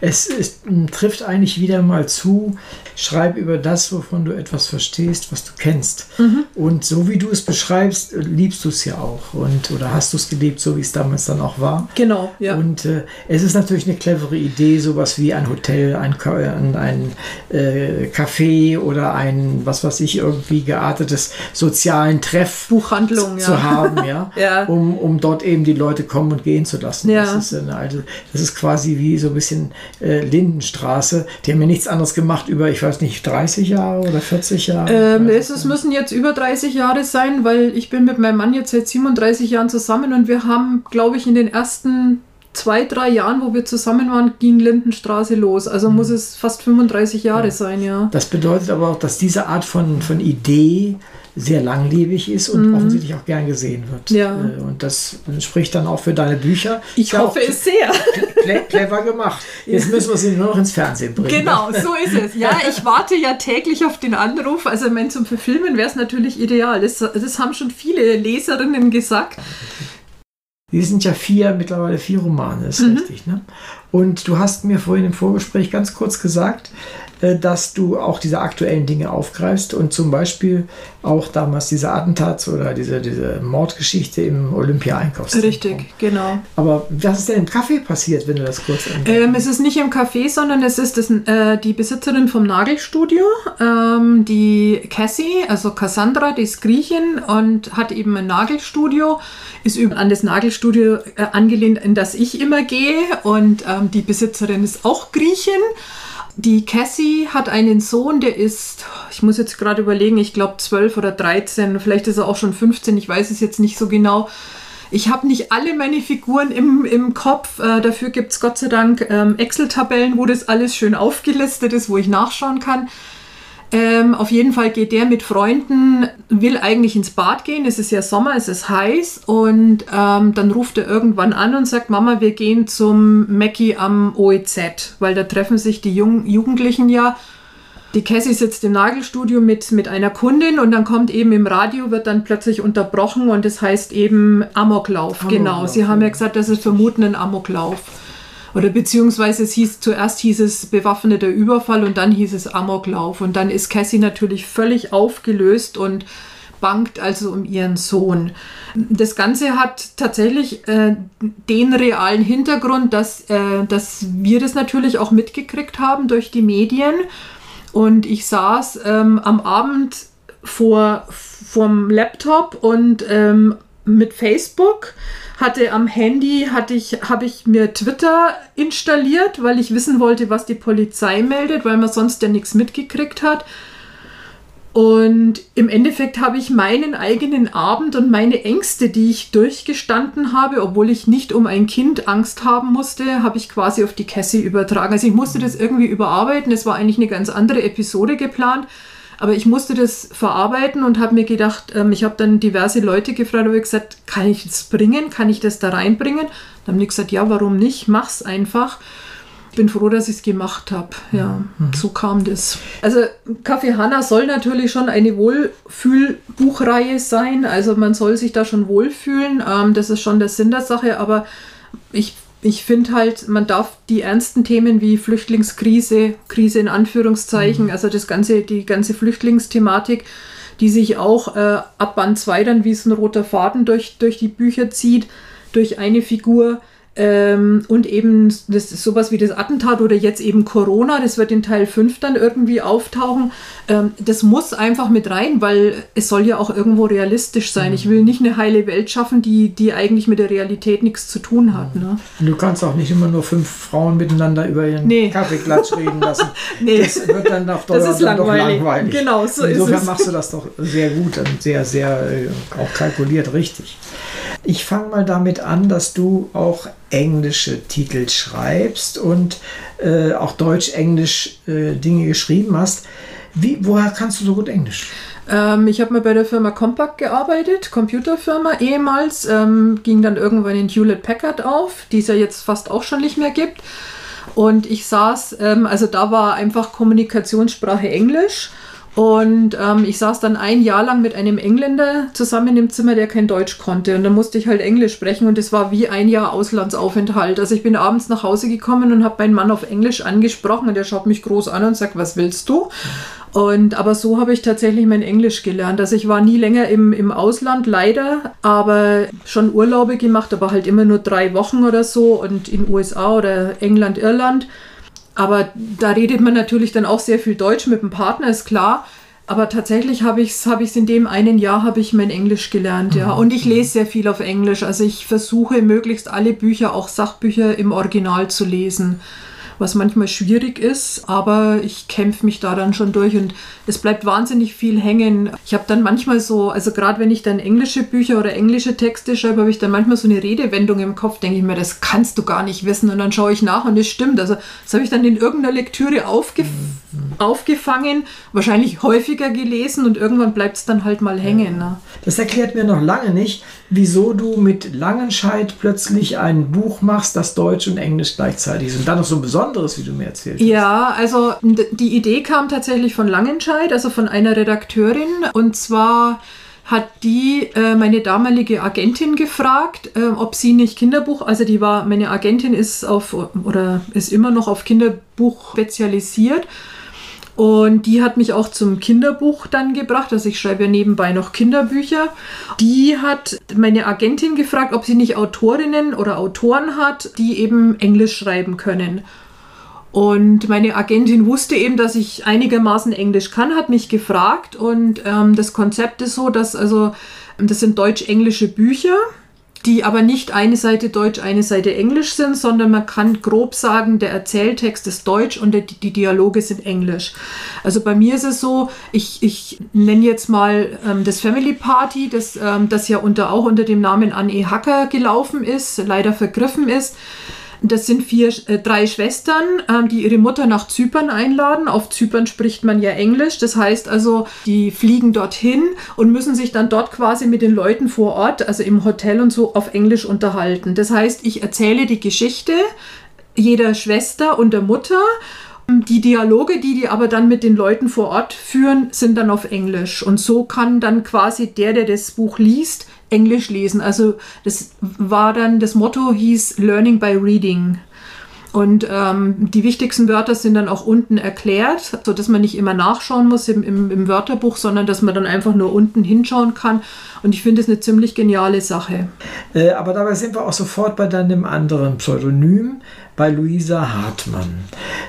Es ist, trifft eigentlich wieder mal zu, schreib über das, wovon du etwas verstehst, was du kennst. Mhm. Und so wie du es beschreibst, liebst du es ja auch. Und, oder hast du es gelebt, so wie es damals dann auch war. Genau, ja. Und äh, es ist natürlich eine clevere Idee, sowas wie ein Hotel, ein, ein, ein äh, Café oder ein, was weiß ich, irgendwie geartetes sozialen Treff Buchhandlung, zu, ja. haben, ja, ja. Um, um dort eben die Leute kommen und gehen zu lassen. Ja. Das, ist eine alte, das ist quasi wie so ein bisschen äh, Lindenstraße. Die haben ja nichts anderes gemacht über, ich weiß nicht, 30 Jahre oder 40 Jahre? Ähm, es, es müssen jetzt über 30 Jahre sein, weil ich bin mit meinem Mann jetzt seit 37 Jahren zusammen und wir haben, glaube ich, in den ersten zwei, drei Jahren, wo wir zusammen waren, ging Lindenstraße los. Also muss es fast 35 Jahre ja. sein, ja. Das bedeutet aber auch, dass diese Art von, von Idee sehr langlebig ist und mhm. offensichtlich auch gern gesehen wird. Ja. Äh, und das spricht dann auch für deine Bücher. Ich ja hoffe es sehr. Clever gemacht. Jetzt müssen wir sie nur noch ins Fernsehen bringen. Genau, so ist es. Ja, ich warte ja täglich auf den Anruf. Also, wenn zum Verfilmen wäre es natürlich ideal. Das, das haben schon viele Leserinnen gesagt. Die sind ja vier, mittlerweile vier Romane, ist mhm. richtig. Ne? Und du hast mir vorhin im Vorgespräch ganz kurz gesagt, dass du auch diese aktuellen Dinge aufgreifst und zum Beispiel auch damals diese Attentats oder diese, diese Mordgeschichte im Olympia-Einkaufszentrum. Richtig, genau. Aber was ist denn im Café passiert, wenn du das kurz ähm, Es ist nicht im Café, sondern es ist das, äh, die Besitzerin vom Nagelstudio, ähm, die Cassie, also Cassandra, die ist Griechin und hat eben ein Nagelstudio, ist an das Nagelstudio äh, angelehnt, in das ich immer gehe und ähm, die Besitzerin ist auch Griechin. Die Cassie hat einen Sohn, der ist, ich muss jetzt gerade überlegen, ich glaube 12 oder 13, vielleicht ist er auch schon 15, ich weiß es jetzt nicht so genau. Ich habe nicht alle meine Figuren im, im Kopf. Äh, dafür gibt es Gott sei Dank ähm, Excel-Tabellen, wo das alles schön aufgelistet ist, wo ich nachschauen kann. Ähm, auf jeden Fall geht der mit Freunden, will eigentlich ins Bad gehen. Es ist ja Sommer, es ist heiß. Und ähm, dann ruft er irgendwann an und sagt, Mama, wir gehen zum Mackie am OEZ, weil da treffen sich die Jung Jugendlichen ja. Die Cassie sitzt im Nagelstudio mit, mit einer Kundin und dann kommt eben im Radio, wird dann plötzlich unterbrochen und es das heißt eben Amoklauf. Amoklauf genau, sie haben ja gesagt, das ist vermuten ein Amoklauf. Oder beziehungsweise es hieß, zuerst hieß es bewaffneter Überfall und dann hieß es Amoklauf. Und dann ist Cassie natürlich völlig aufgelöst und bangt also um ihren Sohn. Das Ganze hat tatsächlich äh, den realen Hintergrund, dass, äh, dass wir das natürlich auch mitgekriegt haben durch die Medien. Und ich saß ähm, am Abend vor vom Laptop und ähm, mit Facebook hatte am Handy hatte ich habe ich mir Twitter installiert, weil ich wissen wollte, was die Polizei meldet, weil man sonst ja nichts mitgekriegt hat. Und im Endeffekt habe ich meinen eigenen Abend und meine Ängste, die ich durchgestanden habe, obwohl ich nicht um ein Kind Angst haben musste, habe ich quasi auf die Cassie übertragen. Also ich musste das irgendwie überarbeiten. Es war eigentlich eine ganz andere Episode geplant. Aber ich musste das verarbeiten und habe mir gedacht, ähm, ich habe dann diverse Leute gefragt, habe gesagt, kann ich das bringen? Kann ich das da reinbringen? Dann haben die gesagt, ja, warum nicht? Mach's einfach. Ich bin froh, dass ich es gemacht habe. Ja, mhm. so kam das. Also Kaffee Hanna soll natürlich schon eine Wohlfühlbuchreihe sein. Also man soll sich da schon wohlfühlen. Ähm, das ist schon der Sinn der Sache. Aber ich ich finde halt, man darf die ernsten Themen wie Flüchtlingskrise, Krise in Anführungszeichen, mhm. also das ganze, die ganze Flüchtlingsthematik, die sich auch äh, ab Band 2 dann wie es ein roter Faden durch, durch die Bücher zieht, durch eine Figur, ähm, und eben das ist sowas wie das Attentat oder jetzt eben Corona, das wird in Teil 5 dann irgendwie auftauchen. Ähm, das muss einfach mit rein, weil es soll ja auch irgendwo realistisch sein. Mhm. Ich will nicht eine heile Welt schaffen, die, die eigentlich mit der Realität nichts zu tun hat. Ne? Du kannst auch nicht immer nur fünf Frauen miteinander über ihren nee. Kaffeeklatsch reden lassen. nee. Das wird dann auf Dauer das ist langweilig. langweilig. Genau, so Insofern ist es. machst du das doch sehr gut und sehr, sehr äh, auch kalkuliert richtig. Ich fange mal damit an, dass du auch englische Titel schreibst und äh, auch Deutsch-Englisch äh, Dinge geschrieben hast. Wie, woher kannst du so gut Englisch? Ähm, ich habe mal bei der Firma Compaq gearbeitet, Computerfirma ehemals, ähm, ging dann irgendwann in Hewlett Packard auf, die es ja jetzt fast auch schon nicht mehr gibt. Und ich saß, ähm, also da war einfach Kommunikationssprache Englisch. Und ähm, ich saß dann ein Jahr lang mit einem Engländer zusammen im Zimmer, der kein Deutsch konnte. Und dann musste ich halt Englisch sprechen und es war wie ein Jahr Auslandsaufenthalt. Also ich bin abends nach Hause gekommen und habe meinen Mann auf Englisch angesprochen und der schaut mich groß an und sagt, was willst du? Und aber so habe ich tatsächlich mein Englisch gelernt. Also ich war nie länger im, im Ausland, leider, aber schon Urlaube gemacht, aber halt immer nur drei Wochen oder so und in USA oder England, Irland. Aber da redet man natürlich dann auch sehr viel Deutsch mit dem Partner, ist klar. Aber tatsächlich habe ich es hab in dem einen Jahr habe ich mein Englisch gelernt, ja. Mhm. Und ich lese sehr viel auf Englisch. Also ich versuche möglichst alle Bücher, auch Sachbücher im Original zu lesen was manchmal schwierig ist, aber ich kämpfe mich da dann schon durch und es bleibt wahnsinnig viel hängen. Ich habe dann manchmal so, also gerade wenn ich dann englische Bücher oder englische Texte schreibe, habe ich dann manchmal so eine Redewendung im Kopf, denke ich mir, das kannst du gar nicht wissen und dann schaue ich nach und es stimmt. Also das habe ich dann in irgendeiner Lektüre aufgef mhm. aufgefangen, wahrscheinlich häufiger gelesen und irgendwann bleibt es dann halt mal hängen. Ne? Das erklärt mir noch lange nicht, wieso du mit Langenscheid plötzlich ein Buch machst, das Deutsch und Englisch gleichzeitig ist. Und dann noch so ein besonderes, wie du mir erzählt hast. Ja, also die Idee kam tatsächlich von Langenscheid, also von einer Redakteurin. Und zwar hat die äh, meine damalige Agentin gefragt, äh, ob sie nicht Kinderbuch, also die war, meine Agentin ist auf oder ist immer noch auf Kinderbuch spezialisiert und die hat mich auch zum Kinderbuch dann gebracht. Also ich schreibe ja nebenbei noch Kinderbücher. Die hat meine Agentin gefragt, ob sie nicht Autorinnen oder Autoren hat, die eben Englisch schreiben können. Und meine Agentin wusste eben, dass ich einigermaßen Englisch kann, hat mich gefragt. Und ähm, das Konzept ist so, dass also das sind deutsch-englische Bücher die aber nicht eine Seite Deutsch, eine Seite Englisch sind, sondern man kann grob sagen, der Erzähltext ist Deutsch und die Dialoge sind Englisch. Also bei mir ist es so, ich, ich nenne jetzt mal ähm, das Family Party, das, ähm, das ja unter, auch unter dem Namen Anne Hacker gelaufen ist, leider vergriffen ist. Das sind vier, äh, drei Schwestern, ähm, die ihre Mutter nach Zypern einladen. Auf Zypern spricht man ja Englisch. Das heißt also, die fliegen dorthin und müssen sich dann dort quasi mit den Leuten vor Ort, also im Hotel und so, auf Englisch unterhalten. Das heißt, ich erzähle die Geschichte jeder Schwester und der Mutter die Dialoge, die die aber dann mit den Leuten vor Ort führen, sind dann auf Englisch. Und so kann dann quasi der, der das Buch liest, Englisch lesen. Also das war dann, das Motto hieß Learning by Reading. Und ähm, die wichtigsten Wörter sind dann auch unten erklärt, sodass man nicht immer nachschauen muss im, im, im, Wörterbuch, sondern dass man dann einfach nur unten hinschauen kann. Und ich finde es eine ziemlich geniale Sache. Äh, aber dabei sind wir auch sofort bei deinem anderen Pseudonym, bei Luisa Hartmann.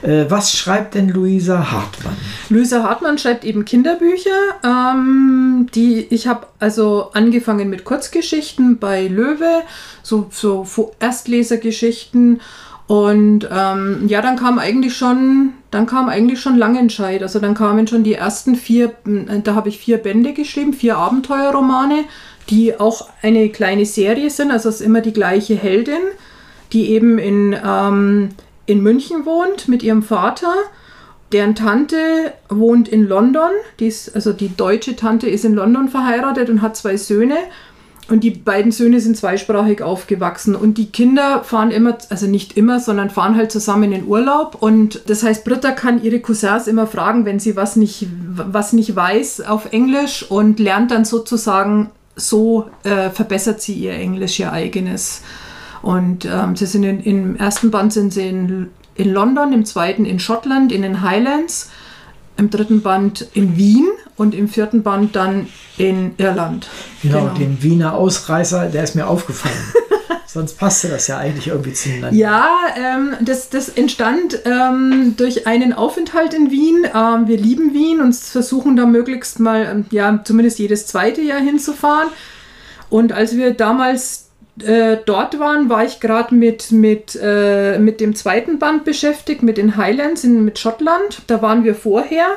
Äh, was schreibt denn Luisa Hartmann? Luisa Hartmann schreibt eben Kinderbücher. Ähm, die, ich habe also angefangen mit Kurzgeschichten bei Löwe, so, so Erstlesergeschichten und ähm, ja, dann kam eigentlich schon, dann kam eigentlich schon Langenscheid. Also dann kamen schon die ersten vier, äh, da habe ich vier Bände geschrieben, vier Abenteuerromane, die auch eine kleine Serie sind. Also es ist immer die gleiche Heldin, die eben in, ähm, in München wohnt mit ihrem Vater. Deren Tante wohnt in London. Die ist, also die deutsche Tante ist in London verheiratet und hat zwei Söhne. Und die beiden Söhne sind zweisprachig aufgewachsen. Und die Kinder fahren immer, also nicht immer, sondern fahren halt zusammen in Urlaub. Und das heißt, Britta kann ihre Cousins immer fragen, wenn sie was nicht, was nicht weiß auf Englisch und lernt dann sozusagen, so äh, verbessert sie ihr Englisch, ihr eigenes. Und ähm, sie sind in, im ersten Band sind sie in, in London, im zweiten in Schottland, in den Highlands im dritten Band in Wien und im vierten Band dann in Irland. Genau, genau. den Wiener Ausreißer, der ist mir aufgefallen. Sonst passte das ja eigentlich irgendwie zueinander. Ja, ähm, das, das entstand ähm, durch einen Aufenthalt in Wien. Ähm, wir lieben Wien und versuchen da möglichst mal, ähm, ja, zumindest jedes zweite Jahr hinzufahren. Und als wir damals äh, dort waren, war ich gerade mit, mit, äh, mit dem zweiten Band beschäftigt, mit den Highlands in, mit Schottland. Da waren wir vorher.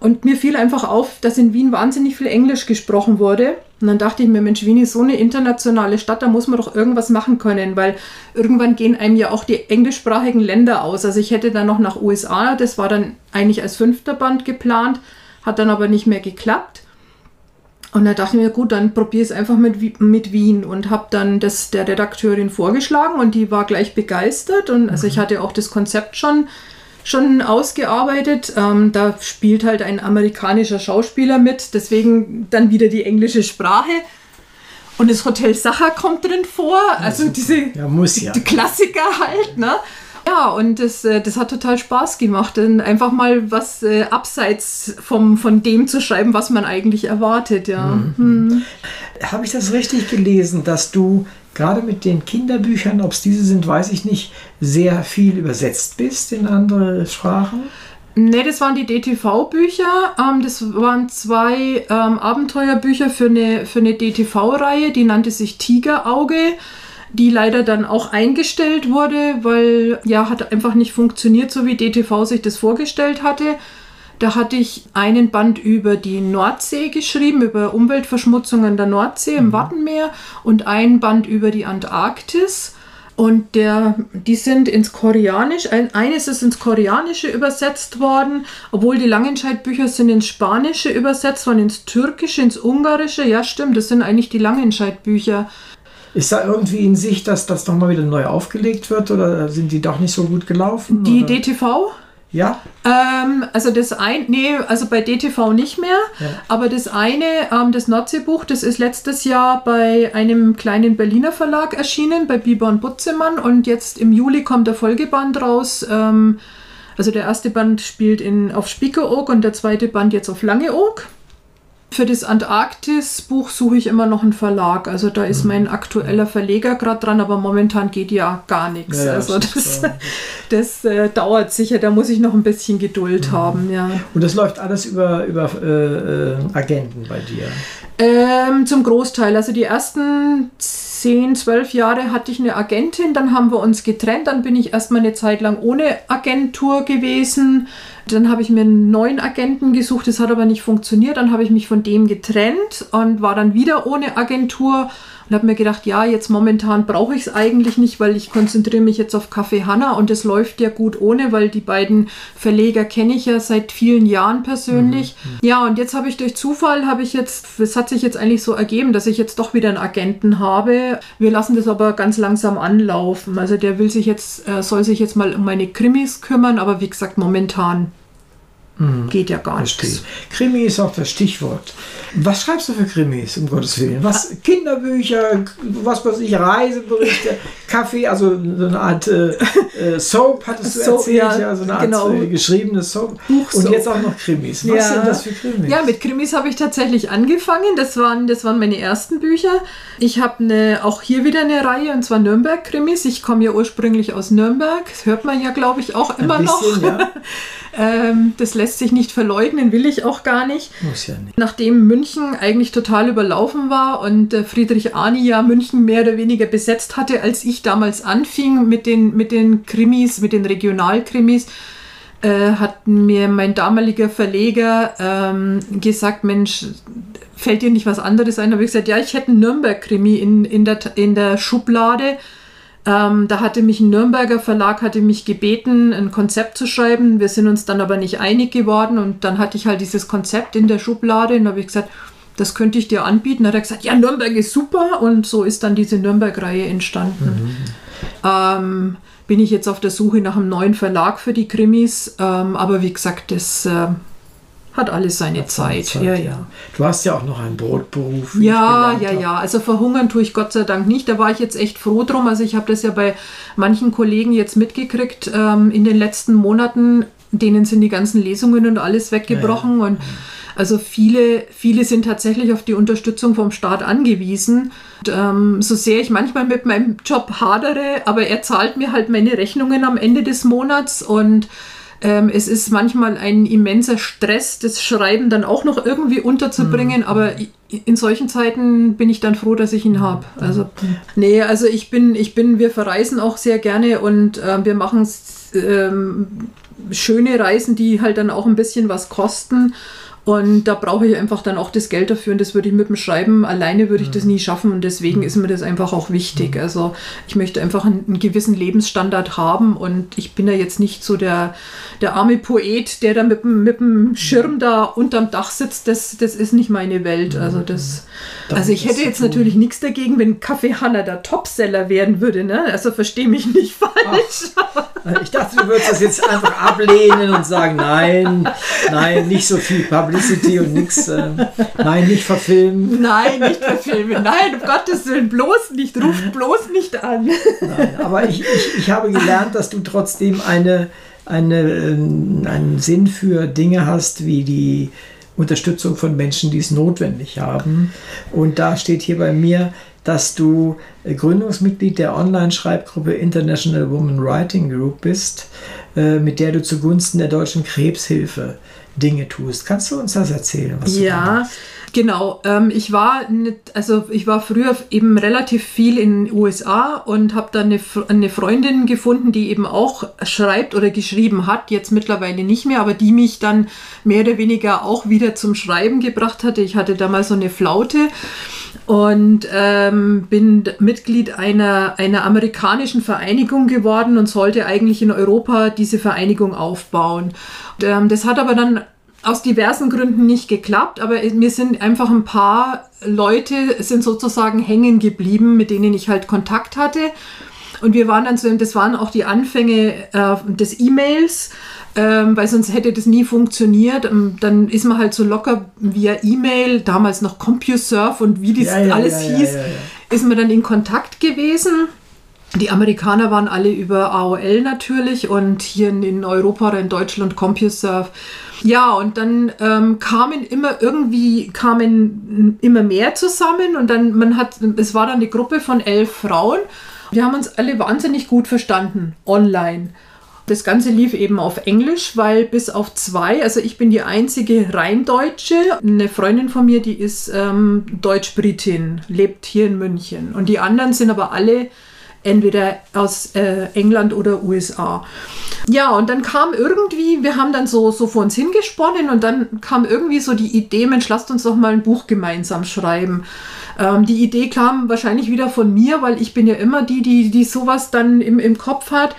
Und mir fiel einfach auf, dass in Wien wahnsinnig viel Englisch gesprochen wurde. Und dann dachte ich mir, Mensch, Wien ist so eine internationale Stadt, da muss man doch irgendwas machen können, weil irgendwann gehen einem ja auch die englischsprachigen Länder aus. Also ich hätte dann noch nach USA, das war dann eigentlich als fünfter Band geplant, hat dann aber nicht mehr geklappt. Und da dachte ich mir, gut, dann probiere es einfach mit, mit Wien und habe dann das der Redakteurin vorgeschlagen und die war gleich begeistert. Und also ich mhm. hatte auch das Konzept schon, schon ausgearbeitet. Ähm, da spielt halt ein amerikanischer Schauspieler mit, deswegen dann wieder die englische Sprache. Und das Hotel Sacher kommt drin vor, also diese ja, ja. Die Klassiker halt, ne? Ja, und das, äh, das hat total Spaß gemacht, einfach mal was äh, abseits vom, von dem zu schreiben, was man eigentlich erwartet, ja. Mhm. Mhm. Habe ich das richtig gelesen, dass du gerade mit den Kinderbüchern, ob es diese sind, weiß ich nicht, sehr viel übersetzt bist in andere Sprachen? Ne, das waren die DTV-Bücher. Ähm, das waren zwei ähm, Abenteuerbücher für eine, für eine DTV-Reihe, die nannte sich Tigerauge die leider dann auch eingestellt wurde, weil ja, hat einfach nicht funktioniert, so wie DTV sich das vorgestellt hatte. Da hatte ich einen Band über die Nordsee geschrieben, über Umweltverschmutzung an der Nordsee im mhm. Wattenmeer und einen Band über die Antarktis. Und der, die sind ins Koreanische, ein, eines ist ins Koreanische übersetzt worden, obwohl die Langenscheid-Bücher sind ins Spanische übersetzt worden, ins Türkische, ins Ungarische. Ja, stimmt, das sind eigentlich die Langenscheid-Bücher. Ist da irgendwie in Sicht, dass das nochmal wieder neu aufgelegt wird oder sind die doch nicht so gut gelaufen? Die oder? DTV? Ja. Ähm, also das ein, nee, also bei DTV nicht mehr. Ja. Aber das eine, ähm, das Nordseebuch, das ist letztes Jahr bei einem kleinen Berliner Verlag erschienen, bei Bieber und Butzemann. Und jetzt im Juli kommt der Folgeband raus. Ähm, also der erste Band spielt in, auf Spiekeroog und der zweite Band jetzt auf Langeoog. Für das Antarktis-Buch suche ich immer noch einen Verlag. Also da ist mhm. mein aktueller Verleger gerade dran, aber momentan geht ja gar nichts. Ja, also das, das, äh, dauert sicher, da muss ich noch ein bisschen Geduld mhm. haben. Ja. Und das läuft alles über, über äh, äh, Agenten bei dir? Ähm, zum Großteil. Also die ersten zehn, zwölf Jahre hatte ich eine Agentin, dann haben wir uns getrennt, dann bin ich erstmal eine Zeit lang ohne Agentur gewesen. Dann habe ich mir einen neuen Agenten gesucht, das hat aber nicht funktioniert. Dann habe ich mich von dem getrennt und war dann wieder ohne Agentur und habe mir gedacht, ja, jetzt momentan brauche ich es eigentlich nicht, weil ich konzentriere mich jetzt auf Kaffee Hanna und es läuft ja gut ohne, weil die beiden Verleger kenne ich ja seit vielen Jahren persönlich. Mhm. mhm. Ja, und jetzt habe ich durch Zufall, habe ich jetzt, es hat sich jetzt eigentlich so ergeben, dass ich jetzt doch wieder einen Agenten habe. Wir lassen das aber ganz langsam anlaufen. Also der will sich jetzt, äh, soll sich jetzt mal um meine Krimis kümmern, aber wie gesagt, momentan Mhm. Geht ja gar nicht. Krimi ist auch das Stichwort. Was schreibst du für Krimis, um Gottes Willen? Was, Kinderbücher, was weiß ich, Reiseberichte, Kaffee, also so eine Art äh, äh Soap, hattest du Soap, erzählt, ja, ja, so eine genau. Art äh, geschriebene Soap. Buchsoap. Und jetzt auch noch Krimis. Was ja. sind das für Krimis? Ja, mit Krimis habe ich tatsächlich angefangen. Das waren, das waren meine ersten Bücher. Ich habe auch hier wieder eine Reihe, und zwar Nürnberg-Krimis. Ich komme ja ursprünglich aus Nürnberg. Das hört man ja, glaube ich, auch immer bisschen, noch. Ja. ähm, das lässt sich nicht verleugnen, will ich auch gar nicht. Muss ja nicht. Nachdem München eigentlich total überlaufen war und äh, Friedrich Arni ja München mehr oder weniger besetzt hatte, als ich damals anfing mit den, mit den Krimis, mit den Regionalkrimis, äh, hat mir mein damaliger Verleger ähm, gesagt, Mensch, fällt dir nicht was anderes ein? Da habe ich gesagt, ja, ich hätte einen Nürnberg-Krimi in, in, der, in der Schublade. Ähm, da hatte mich ein Nürnberger Verlag hatte mich gebeten, ein Konzept zu schreiben. Wir sind uns dann aber nicht einig geworden und dann hatte ich halt dieses Konzept in der Schublade und habe ich gesagt, das könnte ich dir anbieten. Da hat er gesagt, ja, Nürnberg ist super und so ist dann diese Nürnberg-Reihe entstanden. Mhm. Ähm, bin ich jetzt auf der Suche nach einem neuen Verlag für die Krimis, ähm, aber wie gesagt, das äh, hat alles seine Zeit. Zeit. Ja, ja. Du hast ja auch noch einen Brotberuf. Ja, ja, ja. Also verhungern tue ich Gott sei Dank nicht. Da war ich jetzt echt froh drum. Also ich habe das ja bei manchen Kollegen jetzt mitgekriegt ähm, in den letzten Monaten. Denen sind die ganzen Lesungen und alles weggebrochen. Ja, ja. Und also viele, viele sind tatsächlich auf die Unterstützung vom Staat angewiesen. Und, ähm, so sehr ich manchmal mit meinem Job hadere, aber er zahlt mir halt meine Rechnungen am Ende des Monats und ähm, es ist manchmal ein immenser Stress, das Schreiben dann auch noch irgendwie unterzubringen, mhm. aber in solchen Zeiten bin ich dann froh, dass ich ihn mhm. habe. Also, nee, also ich bin, ich bin, wir verreisen auch sehr gerne und äh, wir machen ähm, schöne Reisen, die halt dann auch ein bisschen was kosten. Und da brauche ich einfach dann auch das Geld dafür und das würde ich mit dem Schreiben alleine würde ich das nie schaffen und deswegen ist mir das einfach auch wichtig. Also ich möchte einfach einen, einen gewissen Lebensstandard haben und ich bin ja jetzt nicht so der, der arme Poet, der da mit, mit dem Schirm da unterm Dach sitzt. Das, das ist nicht meine Welt. Also das, also ich hätte jetzt natürlich nichts dagegen, wenn Kaffee Hanna der Topseller werden würde. Ne? Also verstehe mich nicht falsch. Ach, ich dachte, du würdest das jetzt einfach ablehnen und sagen, nein, nein, nicht so viel Publicity. Publicity und nichts. Äh, nein, nicht verfilmen. Nein, nicht verfilmen. Nein, um Gottes Willen, bloß nicht, ruft bloß nicht an. Nein, aber ich, ich, ich habe gelernt, dass du trotzdem eine, eine, ähm, einen Sinn für Dinge hast, wie die Unterstützung von Menschen, die es notwendig haben. Und da steht hier bei mir, dass du Gründungsmitglied der Online-Schreibgruppe International Women Writing Group bist, äh, mit der du zugunsten der Deutschen Krebshilfe Dinge tust. Kannst du uns das erzählen? ja, genau. Ähm, ich war nicht, also ich war früher eben relativ viel in den USA und habe dann eine, eine Freundin gefunden, die eben auch schreibt oder geschrieben hat, jetzt mittlerweile nicht mehr, aber die mich dann mehr oder weniger auch wieder zum Schreiben gebracht hatte. Ich hatte damals so eine Flaute und ähm, bin Mitglied einer, einer amerikanischen Vereinigung geworden und sollte eigentlich in Europa diese Vereinigung aufbauen. Und, ähm, das hat aber dann aus diversen Gründen nicht geklappt, aber mir sind einfach ein paar Leute sind sozusagen hängen geblieben, mit denen ich halt Kontakt hatte. Und wir waren dann so, das waren auch die Anfänge äh, des E-Mails ähm, weil sonst hätte das nie funktioniert. Ähm, dann ist man halt so locker via E-Mail, damals noch CompuServe und wie das ja, ja, alles ja, hieß, ist man dann in Kontakt gewesen. Die Amerikaner waren alle über AOL natürlich und hier in Europa oder in Deutschland CompuServe. Ja, und dann ähm, kamen immer irgendwie kamen immer mehr zusammen und dann man hat es war dann eine Gruppe von elf Frauen. Wir haben uns alle wahnsinnig gut verstanden online. Das Ganze lief eben auf Englisch, weil bis auf zwei, also ich bin die einzige Rheindeutsche. Eine Freundin von mir, die ist ähm, Deutsch-Britin, lebt hier in München. Und die anderen sind aber alle entweder aus äh, England oder USA. Ja, und dann kam irgendwie, wir haben dann so, so vor uns hingesponnen und dann kam irgendwie so die Idee, Mensch, lasst uns doch mal ein Buch gemeinsam schreiben. Ähm, die Idee kam wahrscheinlich wieder von mir, weil ich bin ja immer die, die, die sowas dann im, im Kopf hat.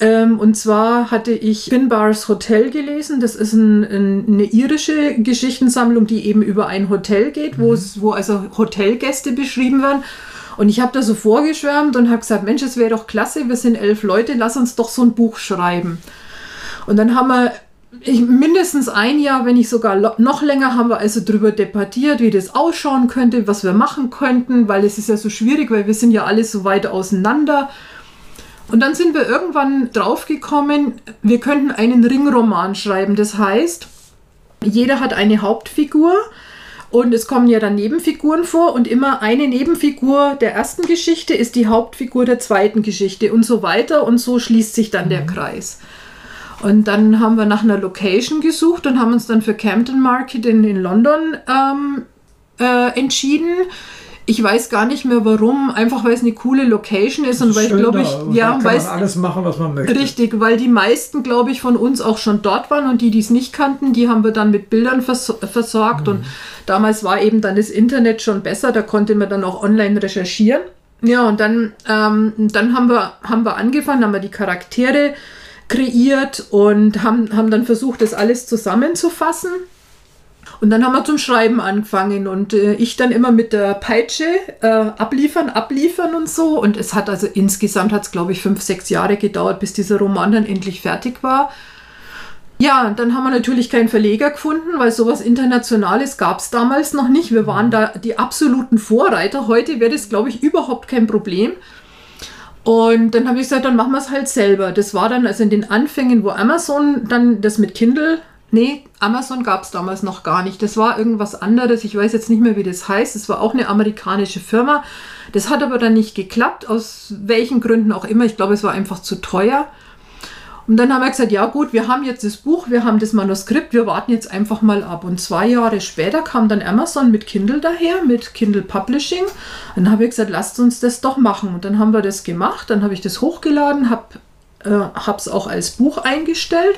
Ähm, und zwar hatte ich Finbars Hotel gelesen. Das ist ein, ein, eine irische Geschichtensammlung, die eben über ein Hotel geht, mhm. wo also Hotelgäste beschrieben werden. Und ich habe da so vorgeschwärmt und habe gesagt, Mensch, es wäre doch klasse, wir sind elf Leute, lass uns doch so ein Buch schreiben. Und dann haben wir ich, mindestens ein Jahr, wenn nicht sogar noch länger, haben wir also darüber debattiert, wie das ausschauen könnte, was wir machen könnten, weil es ist ja so schwierig, weil wir sind ja alle so weit auseinander. Und dann sind wir irgendwann draufgekommen, wir könnten einen Ringroman schreiben. Das heißt, jeder hat eine Hauptfigur und es kommen ja dann Nebenfiguren vor und immer eine Nebenfigur der ersten Geschichte ist die Hauptfigur der zweiten Geschichte und so weiter und so schließt sich dann mhm. der Kreis. Und dann haben wir nach einer Location gesucht und haben uns dann für Camden Market in, in London ähm, äh, entschieden. Ich weiß gar nicht mehr warum, einfach weil es eine coole Location ist und weil ich glaube ich, ja, weil alles machen, was man möchte. Richtig, weil die meisten, glaube ich, von uns auch schon dort waren und die, die es nicht kannten, die haben wir dann mit Bildern vers versorgt mhm. und damals war eben dann das Internet schon besser, da konnte man dann auch online recherchieren. Ja, und dann, ähm, dann haben, wir, haben wir angefangen, haben wir die Charaktere kreiert und haben, haben dann versucht, das alles zusammenzufassen. Und dann haben wir zum Schreiben angefangen und äh, ich dann immer mit der Peitsche äh, abliefern, abliefern und so. Und es hat also insgesamt, hat es glaube ich fünf, sechs Jahre gedauert, bis dieser Roman dann endlich fertig war. Ja, dann haben wir natürlich keinen Verleger gefunden, weil sowas Internationales gab es damals noch nicht. Wir waren da die absoluten Vorreiter. Heute wäre das, glaube ich, überhaupt kein Problem. Und dann habe ich gesagt, dann machen wir es halt selber. Das war dann also in den Anfängen, wo Amazon dann das mit Kindle Nee, Amazon gab es damals noch gar nicht. Das war irgendwas anderes. Ich weiß jetzt nicht mehr, wie das heißt. Es war auch eine amerikanische Firma. Das hat aber dann nicht geklappt, aus welchen Gründen auch immer. Ich glaube, es war einfach zu teuer. Und dann haben wir gesagt, ja gut, wir haben jetzt das Buch, wir haben das Manuskript, wir warten jetzt einfach mal ab. Und zwei Jahre später kam dann Amazon mit Kindle daher, mit Kindle Publishing. Und dann habe ich gesagt, lasst uns das doch machen. Und dann haben wir das gemacht, dann habe ich das hochgeladen, habe es äh, auch als Buch eingestellt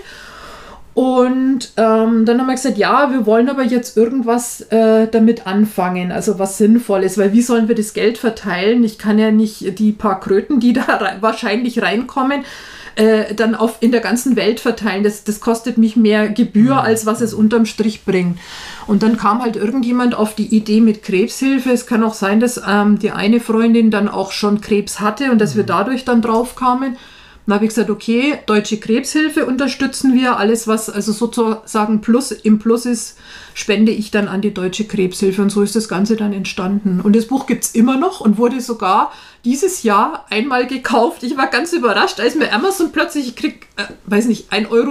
Und ähm, dann haben wir gesagt, ja, wir wollen aber jetzt irgendwas äh, damit anfangen, also was Sinnvolles, weil wie sollen wir das Geld verteilen? Ich kann ja nicht die paar Kröten, die da rein, wahrscheinlich reinkommen, äh, dann auf, in der ganzen Welt verteilen. Das, das kostet mich mehr Gebühr, als was es unterm Strich bringt. Und dann kam halt irgendjemand auf die Idee mit Krebshilfe. Es kann auch sein, dass ähm, die eine Freundin dann auch schon Krebs hatte und dass wir dadurch dann drauf kamen. Dann habe ich gesagt, okay, Deutsche Krebshilfe unterstützen wir. Alles, was also sozusagen Plus im Plus ist, spende ich dann an die Deutsche Krebshilfe. Und so ist das Ganze dann entstanden. Und das Buch gibt es immer noch und wurde sogar dieses Jahr einmal gekauft. Ich war ganz überrascht, als mir Amazon plötzlich, ich krieg, äh, weiß nicht, 1,07 Euro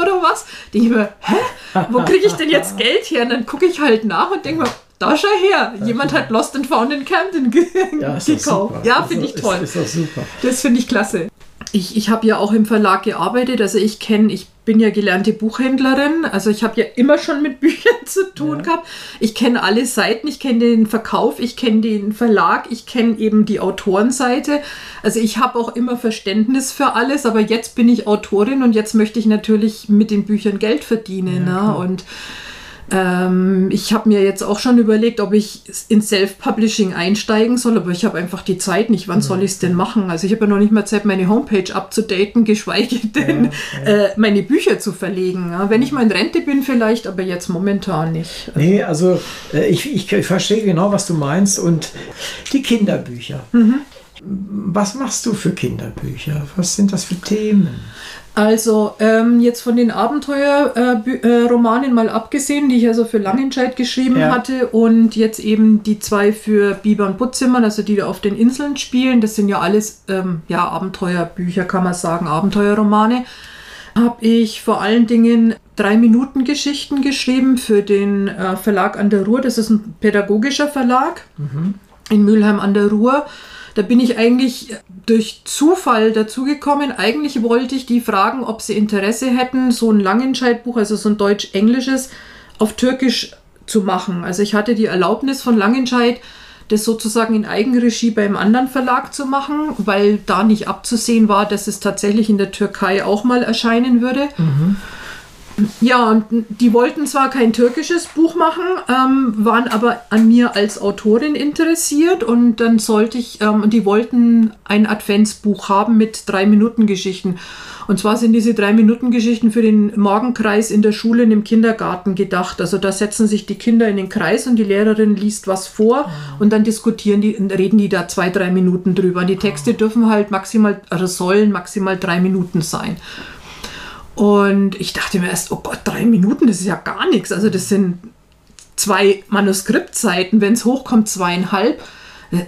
oder was. Denke ich mir, hä? Wo kriege ich denn jetzt Geld her? Und dann gucke ich halt nach und denke mir, da schau her, jemand hat Lost and Found in Camden ge ja, gekauft. Ja, finde ich toll. Ist, ist super. Das finde ich klasse ich, ich habe ja auch im Verlag gearbeitet, also ich kenne, ich bin ja gelernte Buchhändlerin, also ich habe ja immer schon mit Büchern zu tun ja. gehabt. Ich kenne alle Seiten, ich kenne den Verkauf, ich kenne den Verlag, ich kenne eben die Autorenseite. Also ich habe auch immer Verständnis für alles, aber jetzt bin ich Autorin und jetzt möchte ich natürlich mit den Büchern Geld verdienen. Ja, ne? Und ähm, ich habe mir jetzt auch schon überlegt, ob ich in Self-Publishing einsteigen soll, aber ich habe einfach die Zeit nicht. Wann soll ich es denn machen? Also ich habe ja noch nicht mal Zeit, meine Homepage abzudaten, geschweige denn ja, ja. Äh, meine Bücher zu verlegen. Ja, wenn ich mal in Rente bin vielleicht, aber jetzt momentan nicht. Also nee, also äh, ich, ich, ich, verstehe genau, was du meinst. Und die Kinderbücher. Mhm. Was machst du für Kinderbücher? Was sind das für Themen? Also ähm, jetzt von den Abenteuerromanen äh, äh, mal abgesehen, die ich also für Langenscheid geschrieben ja. hatte und jetzt eben die zwei für Biber und Butzimmern, also die auf den Inseln spielen, das sind ja alles ähm, ja, Abenteuerbücher, kann man sagen, Abenteuerromane, habe ich vor allen Dingen drei Minuten Geschichten geschrieben für den äh, Verlag an der Ruhr. Das ist ein pädagogischer Verlag mhm. in Mülheim an der Ruhr. Da bin ich eigentlich durch Zufall dazugekommen. Eigentlich wollte ich die fragen, ob sie Interesse hätten, so ein Langenscheid-Buch, also so ein deutsch-englisches, auf Türkisch zu machen. Also ich hatte die Erlaubnis von Langenscheid, das sozusagen in Eigenregie beim anderen Verlag zu machen, weil da nicht abzusehen war, dass es tatsächlich in der Türkei auch mal erscheinen würde. Mhm. Ja, und die wollten zwar kein türkisches Buch machen, ähm, waren aber an mir als Autorin interessiert und dann sollte ich, ähm, die wollten ein Adventsbuch haben mit drei Minuten Geschichten. Und zwar sind diese drei Minuten Geschichten für den Morgenkreis in der Schule und im Kindergarten gedacht. Also da setzen sich die Kinder in den Kreis und die Lehrerin liest was vor oh. und dann diskutieren die, reden die da zwei, drei Minuten drüber. Und die Texte oh. dürfen halt maximal, also sollen maximal drei Minuten sein. Und ich dachte mir erst, oh Gott, drei Minuten, das ist ja gar nichts. Also das sind zwei Manuskriptseiten, wenn es hochkommt, zweieinhalb. Äh,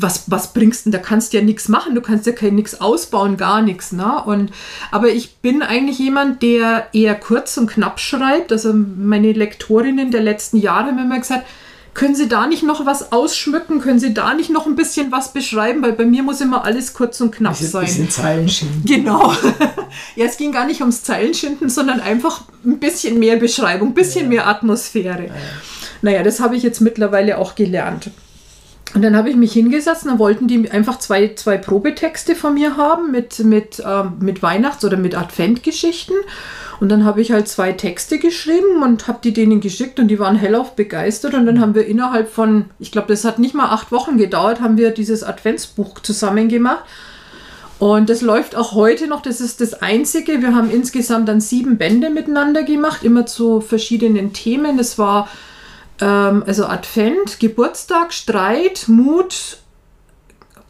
was, was bringst du denn? Da kannst du ja nichts machen, du kannst ja kein nichts ausbauen, gar nichts. Ne? Aber ich bin eigentlich jemand, der eher kurz und knapp schreibt. Also meine Lektorinnen der letzten Jahre haben immer gesagt, können Sie da nicht noch was ausschmücken? Können Sie da nicht noch ein bisschen was beschreiben? Weil bei mir muss immer alles kurz und knapp bisschen, sein. Bisschen Zeilenschinden. Genau. ja, es ging gar nicht ums Zeilenschinden, sondern einfach ein bisschen mehr Beschreibung, ein bisschen ja. mehr Atmosphäre. Ja. Naja, das habe ich jetzt mittlerweile auch gelernt. Und dann habe ich mich hingesetzt, dann wollten die einfach zwei, zwei Probetexte von mir haben mit, mit, ähm, mit Weihnachts- oder mit Adventgeschichten. Und dann habe ich halt zwei Texte geschrieben und habe die denen geschickt und die waren hellauf begeistert. Und dann haben wir innerhalb von, ich glaube, das hat nicht mal acht Wochen gedauert, haben wir dieses Adventsbuch zusammen gemacht. Und das läuft auch heute noch. Das ist das Einzige. Wir haben insgesamt dann sieben Bände miteinander gemacht, immer zu verschiedenen Themen. Das war ähm, also Advent, Geburtstag, Streit, Mut,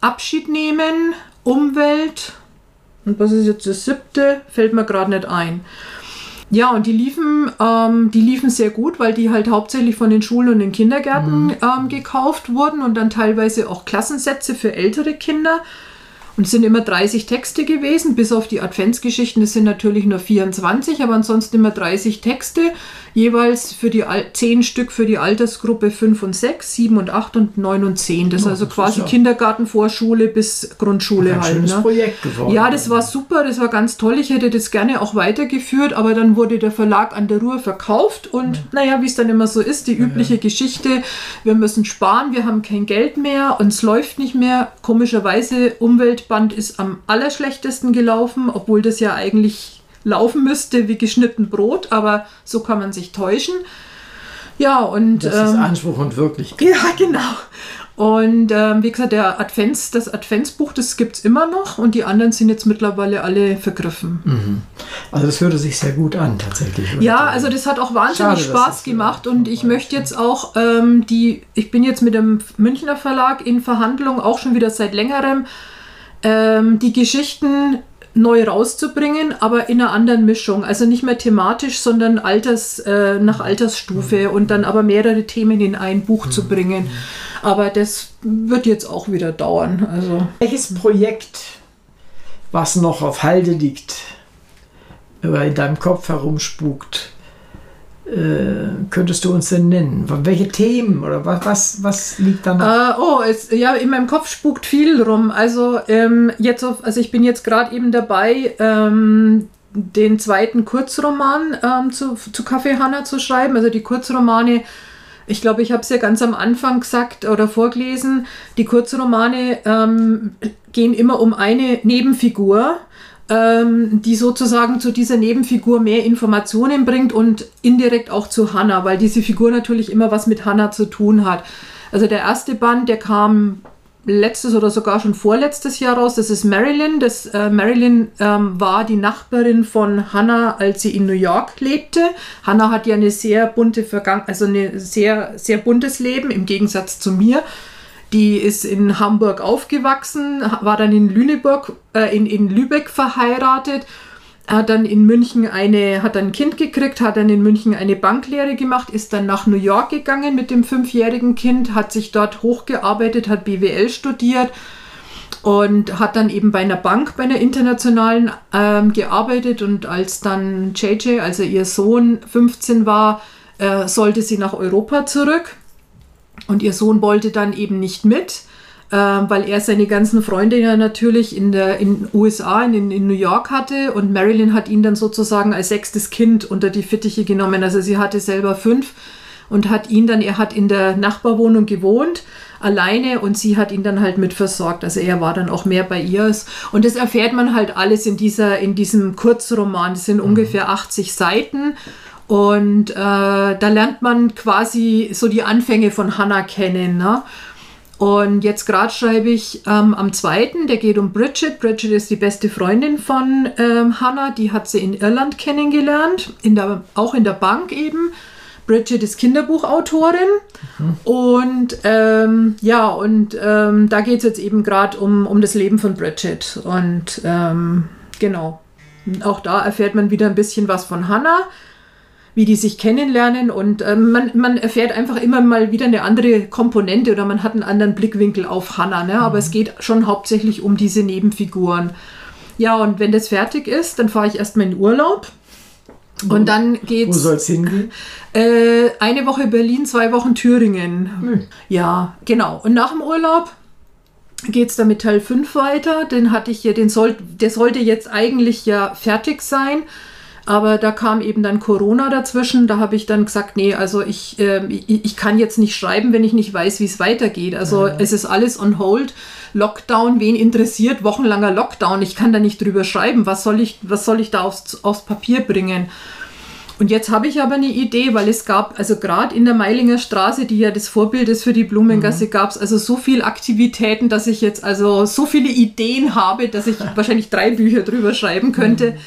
Abschied nehmen, Umwelt. Und was ist jetzt das siebte? Fällt mir gerade nicht ein. Ja, und die liefen, ähm, die liefen sehr gut, weil die halt hauptsächlich von den Schulen und den Kindergärten mhm. ähm, gekauft wurden und dann teilweise auch Klassensätze für ältere Kinder. Und es sind immer 30 Texte gewesen, bis auf die Adventsgeschichten. Es sind natürlich nur 24, aber ansonsten immer 30 Texte jeweils für die zehn Stück für die Altersgruppe 5 und 6, 7 und 8 und 9 und 10. Das ist also das quasi ist ja Kindergarten, Vorschule bis Grundschule ein halt. Schönes ne? Projekt geworden. Ja, das war super, das war ganz toll. Ich hätte das gerne auch weitergeführt, aber dann wurde der Verlag an der Ruhr verkauft und ja. naja, wie es dann immer so ist, die übliche ja. Geschichte, wir müssen sparen, wir haben kein Geld mehr und es läuft nicht mehr. Komischerweise, Umweltband ist am allerschlechtesten gelaufen, obwohl das ja eigentlich laufen müsste wie geschnitten Brot, aber so kann man sich täuschen. Ja, und. Das ist ähm, Anspruch und Wirklichkeit. Ja, genau. Und ähm, wie gesagt, der Advents, das Adventsbuch, das gibt es immer noch und die anderen sind jetzt mittlerweile alle vergriffen. Mhm. Also das hörte sich sehr gut an tatsächlich. Ja, also das hat auch wahnsinnig Schade, Spaß gemacht und ich möchte jetzt auch ähm, die, ich bin jetzt mit dem Münchner Verlag in Verhandlung, auch schon wieder seit längerem, ähm, die Geschichten neu rauszubringen, aber in einer anderen Mischung. Also nicht mehr thematisch, sondern Alters, äh, nach Altersstufe und dann aber mehrere Themen in ein Buch zu bringen. Aber das wird jetzt auch wieder dauern. Also. Welches Projekt, was noch auf Halde liegt, in deinem Kopf herumspukt, könntest du uns denn nennen? Welche Themen oder was, was, was liegt da noch? Äh, oh, es, ja, in meinem Kopf spukt viel rum. Also, ähm, jetzt auf, also ich bin jetzt gerade eben dabei, ähm, den zweiten Kurzroman ähm, zu, zu Kaffee Hanna zu schreiben. Also die Kurzromane, ich glaube, ich habe es ja ganz am Anfang gesagt oder vorgelesen, die Kurzromane ähm, gehen immer um eine Nebenfigur ähm, die sozusagen zu dieser Nebenfigur mehr Informationen bringt und indirekt auch zu Hannah, weil diese Figur natürlich immer was mit Hannah zu tun hat. Also der erste Band, der kam letztes oder sogar schon vorletztes Jahr raus. Das ist Marilyn. Das, äh, Marilyn ähm, war die Nachbarin von Hannah, als sie in New York lebte. Hannah hat ja eine sehr bunte Vergangenheit, also ein sehr, sehr buntes Leben im Gegensatz zu mir. Die ist in Hamburg aufgewachsen, war dann in Lüneburg, äh, in, in Lübeck verheiratet, hat dann in München eine, hat ein Kind gekriegt, hat dann in München eine Banklehre gemacht, ist dann nach New York gegangen mit dem fünfjährigen Kind, hat sich dort hochgearbeitet, hat BWL studiert und hat dann eben bei einer Bank, bei einer internationalen ähm, gearbeitet und als dann JJ, also ihr Sohn, 15 war, äh, sollte sie nach Europa zurück und ihr Sohn wollte dann eben nicht mit, äh, weil er seine ganzen Freunde ja natürlich in den USA, in, in New York hatte. Und Marilyn hat ihn dann sozusagen als sechstes Kind unter die Fittiche genommen. Also sie hatte selber fünf und hat ihn dann, er hat in der Nachbarwohnung gewohnt, alleine und sie hat ihn dann halt mit versorgt. Also er war dann auch mehr bei ihr. Und das erfährt man halt alles in, dieser, in diesem Kurzroman. Das sind mhm. ungefähr 80 Seiten. Und äh, da lernt man quasi so die Anfänge von Hannah kennen. Ne? Und jetzt gerade schreibe ich ähm, am zweiten, der geht um Bridget. Bridget ist die beste Freundin von ähm, Hannah, die hat sie in Irland kennengelernt, in der, auch in der Bank eben. Bridget ist Kinderbuchautorin mhm. und ähm, ja, und ähm, da geht es jetzt eben gerade um, um das Leben von Bridget. Und ähm, genau, auch da erfährt man wieder ein bisschen was von Hannah wie die sich kennenlernen und äh, man, man erfährt einfach immer mal wieder eine andere Komponente oder man hat einen anderen Blickwinkel auf Hannah. Ne? Aber mhm. es geht schon hauptsächlich um diese Nebenfiguren. Ja, und wenn das fertig ist, dann fahre ich erstmal in Urlaub. Und dann geht's. Wo soll es hingehen? Äh, eine Woche Berlin, zwei Wochen Thüringen. Mhm. Ja, genau. Und nach dem Urlaub geht es dann mit Teil 5 weiter. Den hatte ich ja, den soll, der sollte jetzt eigentlich ja fertig sein. Aber da kam eben dann Corona dazwischen. Da habe ich dann gesagt, nee, also ich, äh, ich, ich, kann jetzt nicht schreiben, wenn ich nicht weiß, wie es weitergeht. Also ja. es ist alles on hold. Lockdown, wen interessiert? Wochenlanger Lockdown. Ich kann da nicht drüber schreiben. Was soll ich, was soll ich da aufs, aufs Papier bringen? Und jetzt habe ich aber eine Idee, weil es gab, also gerade in der Meilinger Straße, die ja das Vorbild ist für die Blumengasse, mhm. gab es also so viele Aktivitäten, dass ich jetzt also so viele Ideen habe, dass ich wahrscheinlich drei Bücher drüber schreiben könnte. Mhm.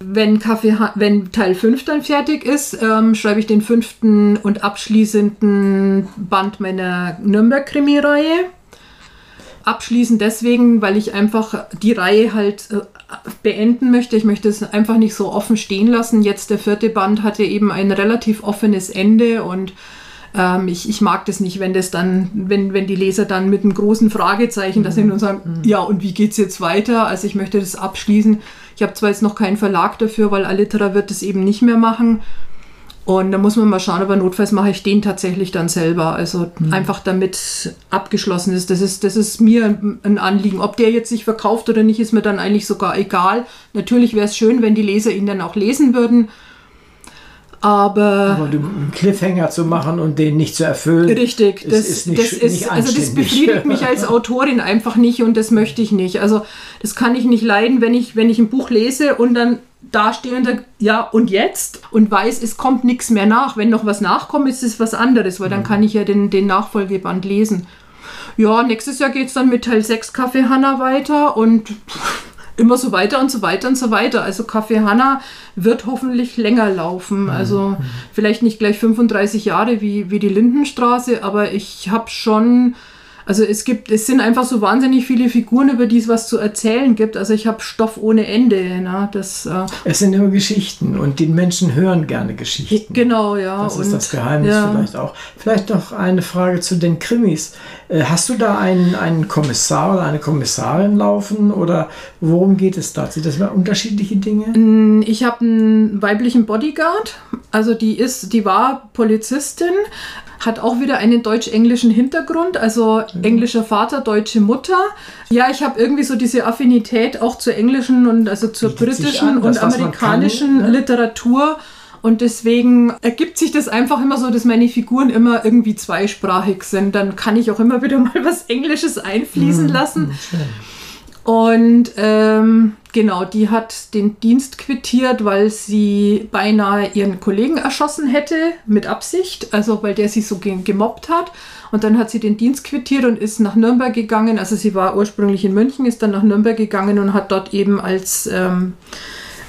Wenn, Kaffee, wenn Teil 5 dann fertig ist, ähm, schreibe ich den fünften und abschließenden Band meiner Nürnberg-Krimi-Reihe. Abschließend deswegen, weil ich einfach die Reihe halt äh, beenden möchte. Ich möchte es einfach nicht so offen stehen lassen. Jetzt der vierte Band hatte eben ein relativ offenes Ende und ähm, ich, ich mag das nicht, wenn das dann, wenn, wenn die Leser dann mit einem großen Fragezeichen da sind und sagen, mhm. ja, und wie geht es jetzt weiter? Also ich möchte das abschließen. Ich habe zwar jetzt noch keinen Verlag dafür, weil Alitera wird es eben nicht mehr machen. Und da muss man mal schauen, aber notfalls mache ich den tatsächlich dann selber. Also mhm. einfach damit abgeschlossen ist. Das ist, das ist mir ein Anliegen. Ob der jetzt sich verkauft oder nicht, ist mir dann eigentlich sogar egal. Natürlich wäre es schön, wenn die Leser ihn dann auch lesen würden. Aber, aber einen Cliffhanger zu machen und den nicht zu erfüllen. Richtig, das ist, ist nicht, das ist nicht also das befriedigt mich als Autorin einfach nicht und das möchte ich nicht. Also das kann ich nicht leiden, wenn ich wenn ich ein Buch lese und dann dastehender, ja, und jetzt? Und weiß, es kommt nichts mehr nach. Wenn noch was nachkommt, ist es was anderes, weil dann mhm. kann ich ja den, den Nachfolgeband lesen. Ja, nächstes Jahr geht es dann mit Teil 6 Kaffee Hanna weiter und immer so weiter und so weiter und so weiter. Also Kaffee Hanna wird hoffentlich länger laufen. Mhm. Also vielleicht nicht gleich 35 Jahre wie, wie die Lindenstraße, aber ich habe schon also es gibt, es sind einfach so wahnsinnig viele Figuren, über die es was zu erzählen gibt. Also ich habe Stoff ohne Ende. Ne? Das, äh es sind immer Geschichten und die Menschen hören gerne Geschichten. Genau, ja. Das ist das Geheimnis ja. vielleicht auch. Vielleicht noch eine Frage zu den Krimis. Äh, hast du da einen, einen Kommissar oder eine Kommissarin laufen oder worum geht es da? Sind das mal unterschiedliche Dinge? Ich habe einen weiblichen Bodyguard. Also die ist, die war Polizistin, hat auch wieder einen deutsch-englischen Hintergrund, also mhm. englischer Vater, deutsche Mutter. Ja, ich habe irgendwie so diese Affinität auch zur englischen und also zur britischen an, und amerikanischen kann, ne? Literatur. Und deswegen ergibt sich das einfach immer so, dass meine Figuren immer irgendwie zweisprachig sind. Dann kann ich auch immer wieder mal was Englisches einfließen mhm. lassen. Schön. Und ähm, genau, die hat den Dienst quittiert, weil sie beinahe ihren Kollegen erschossen hätte, mit Absicht, also weil der sie so gemobbt hat. Und dann hat sie den Dienst quittiert und ist nach Nürnberg gegangen. Also sie war ursprünglich in München, ist dann nach Nürnberg gegangen und hat dort eben als ähm,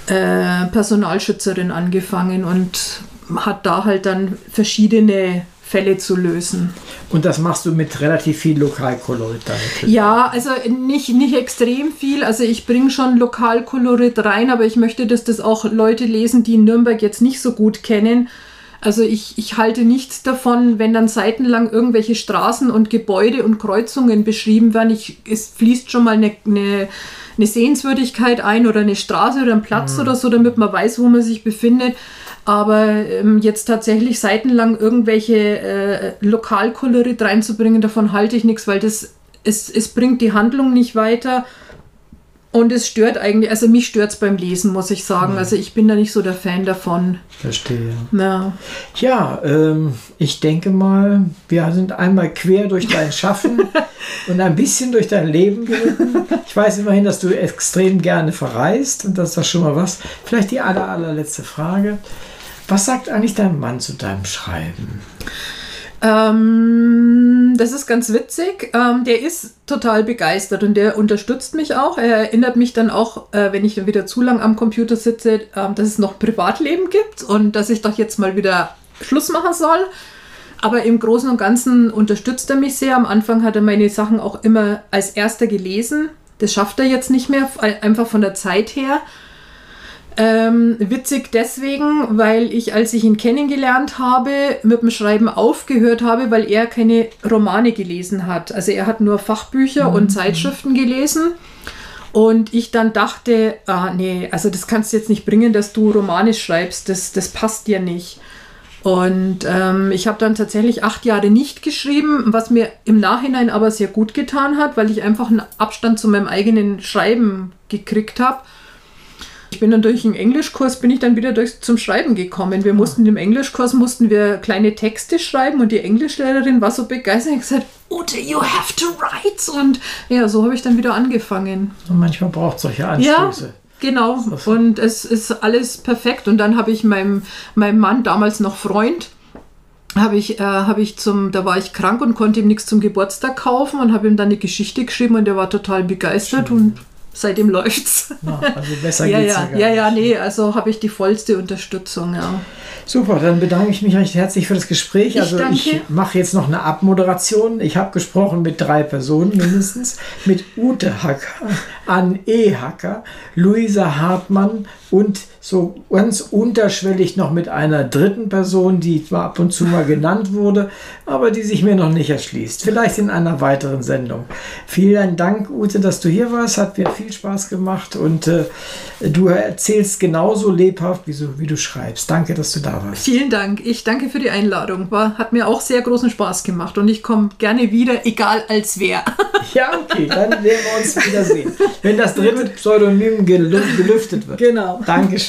äh, Personalschützerin angefangen und hat da halt dann verschiedene Fälle zu lösen. Und das machst du mit relativ viel Lokalkolorit dann? Ja, also nicht, nicht extrem viel. Also ich bringe schon Lokalkolorit rein, aber ich möchte, dass das auch Leute lesen, die Nürnberg jetzt nicht so gut kennen. Also ich, ich halte nichts davon, wenn dann seitenlang irgendwelche Straßen und Gebäude und Kreuzungen beschrieben werden. Ich, es fließt schon mal eine, eine, eine Sehenswürdigkeit ein oder eine Straße oder ein Platz mhm. oder so, damit man weiß, wo man sich befindet. Aber ähm, jetzt tatsächlich seitenlang irgendwelche äh, Lokalkolorit reinzubringen, davon halte ich nichts, weil das es, es bringt die Handlung nicht weiter. Und es stört eigentlich, also mich stört es beim Lesen, muss ich sagen. Also ich bin da nicht so der Fan davon. Verstehe. Ja, ja ähm, ich denke mal, wir sind einmal quer durch dein Schaffen und ein bisschen durch dein Leben geritten. Ich weiß immerhin, dass du extrem gerne verreist und das ist doch schon mal was. Vielleicht die aller, allerletzte Frage. Was sagt eigentlich dein Mann zu deinem Schreiben? Ähm, das ist ganz witzig. Ähm, der ist total begeistert und der unterstützt mich auch. Er erinnert mich dann auch, äh, wenn ich wieder zu lang am Computer sitze, äh, dass es noch Privatleben gibt und dass ich doch jetzt mal wieder Schluss machen soll. Aber im Großen und Ganzen unterstützt er mich sehr. Am Anfang hat er meine Sachen auch immer als erster gelesen. Das schafft er jetzt nicht mehr, einfach von der Zeit her. Ähm, witzig deswegen, weil ich, als ich ihn kennengelernt habe, mit dem Schreiben aufgehört habe, weil er keine Romane gelesen hat. Also er hat nur Fachbücher mhm. und Zeitschriften gelesen. Und ich dann dachte, ah nee, also das kannst du jetzt nicht bringen, dass du Romane schreibst, das, das passt dir nicht. Und ähm, ich habe dann tatsächlich acht Jahre nicht geschrieben, was mir im Nachhinein aber sehr gut getan hat, weil ich einfach einen Abstand zu meinem eigenen Schreiben gekriegt habe. Ich bin dann durch einen Englischkurs, bin ich dann wieder durch, zum Schreiben gekommen. Wir mussten im Englischkurs mussten wir kleine Texte schreiben und die Englischlehrerin war so begeistert und gesagt, Ute, you have to write. Und ja, so habe ich dann wieder angefangen. Und manchmal braucht es solche Anstöße. Ja, genau. Und es ist alles perfekt. Und dann habe ich meinem, meinem Mann, damals noch Freund, habe ich, äh, hab ich zum, da war ich krank und konnte ihm nichts zum Geburtstag kaufen und habe ihm dann eine Geschichte geschrieben und der war total begeistert Schön. und seitdem läuft's. Na, also besser ja, geht's ja, ja, ja, ja, nee, also habe ich die vollste Unterstützung, ja. Super, dann bedanke ich mich recht herzlich für das Gespräch. Ich also danke. ich mache jetzt noch eine Abmoderation. Ich habe gesprochen mit drei Personen mindestens. mit Ute Hacker, Anne E. Hacker, Luisa Hartmann und so ganz unterschwellig noch mit einer dritten Person, die zwar ab und zu mal genannt wurde, aber die sich mir noch nicht erschließt. Vielleicht in einer weiteren Sendung. Vielen Dank, Ute, dass du hier warst. Hat mir viel Spaß gemacht und äh, du erzählst genauso lebhaft, wie, so, wie du schreibst. Danke, dass du da warst. Vielen Dank. Ich danke für die Einladung. War, hat mir auch sehr großen Spaß gemacht und ich komme gerne wieder, egal als wer. ja, okay, dann werden wir uns wiedersehen. Wenn das dritte Pseudonym gelüftet wird. Genau. Dankeschön.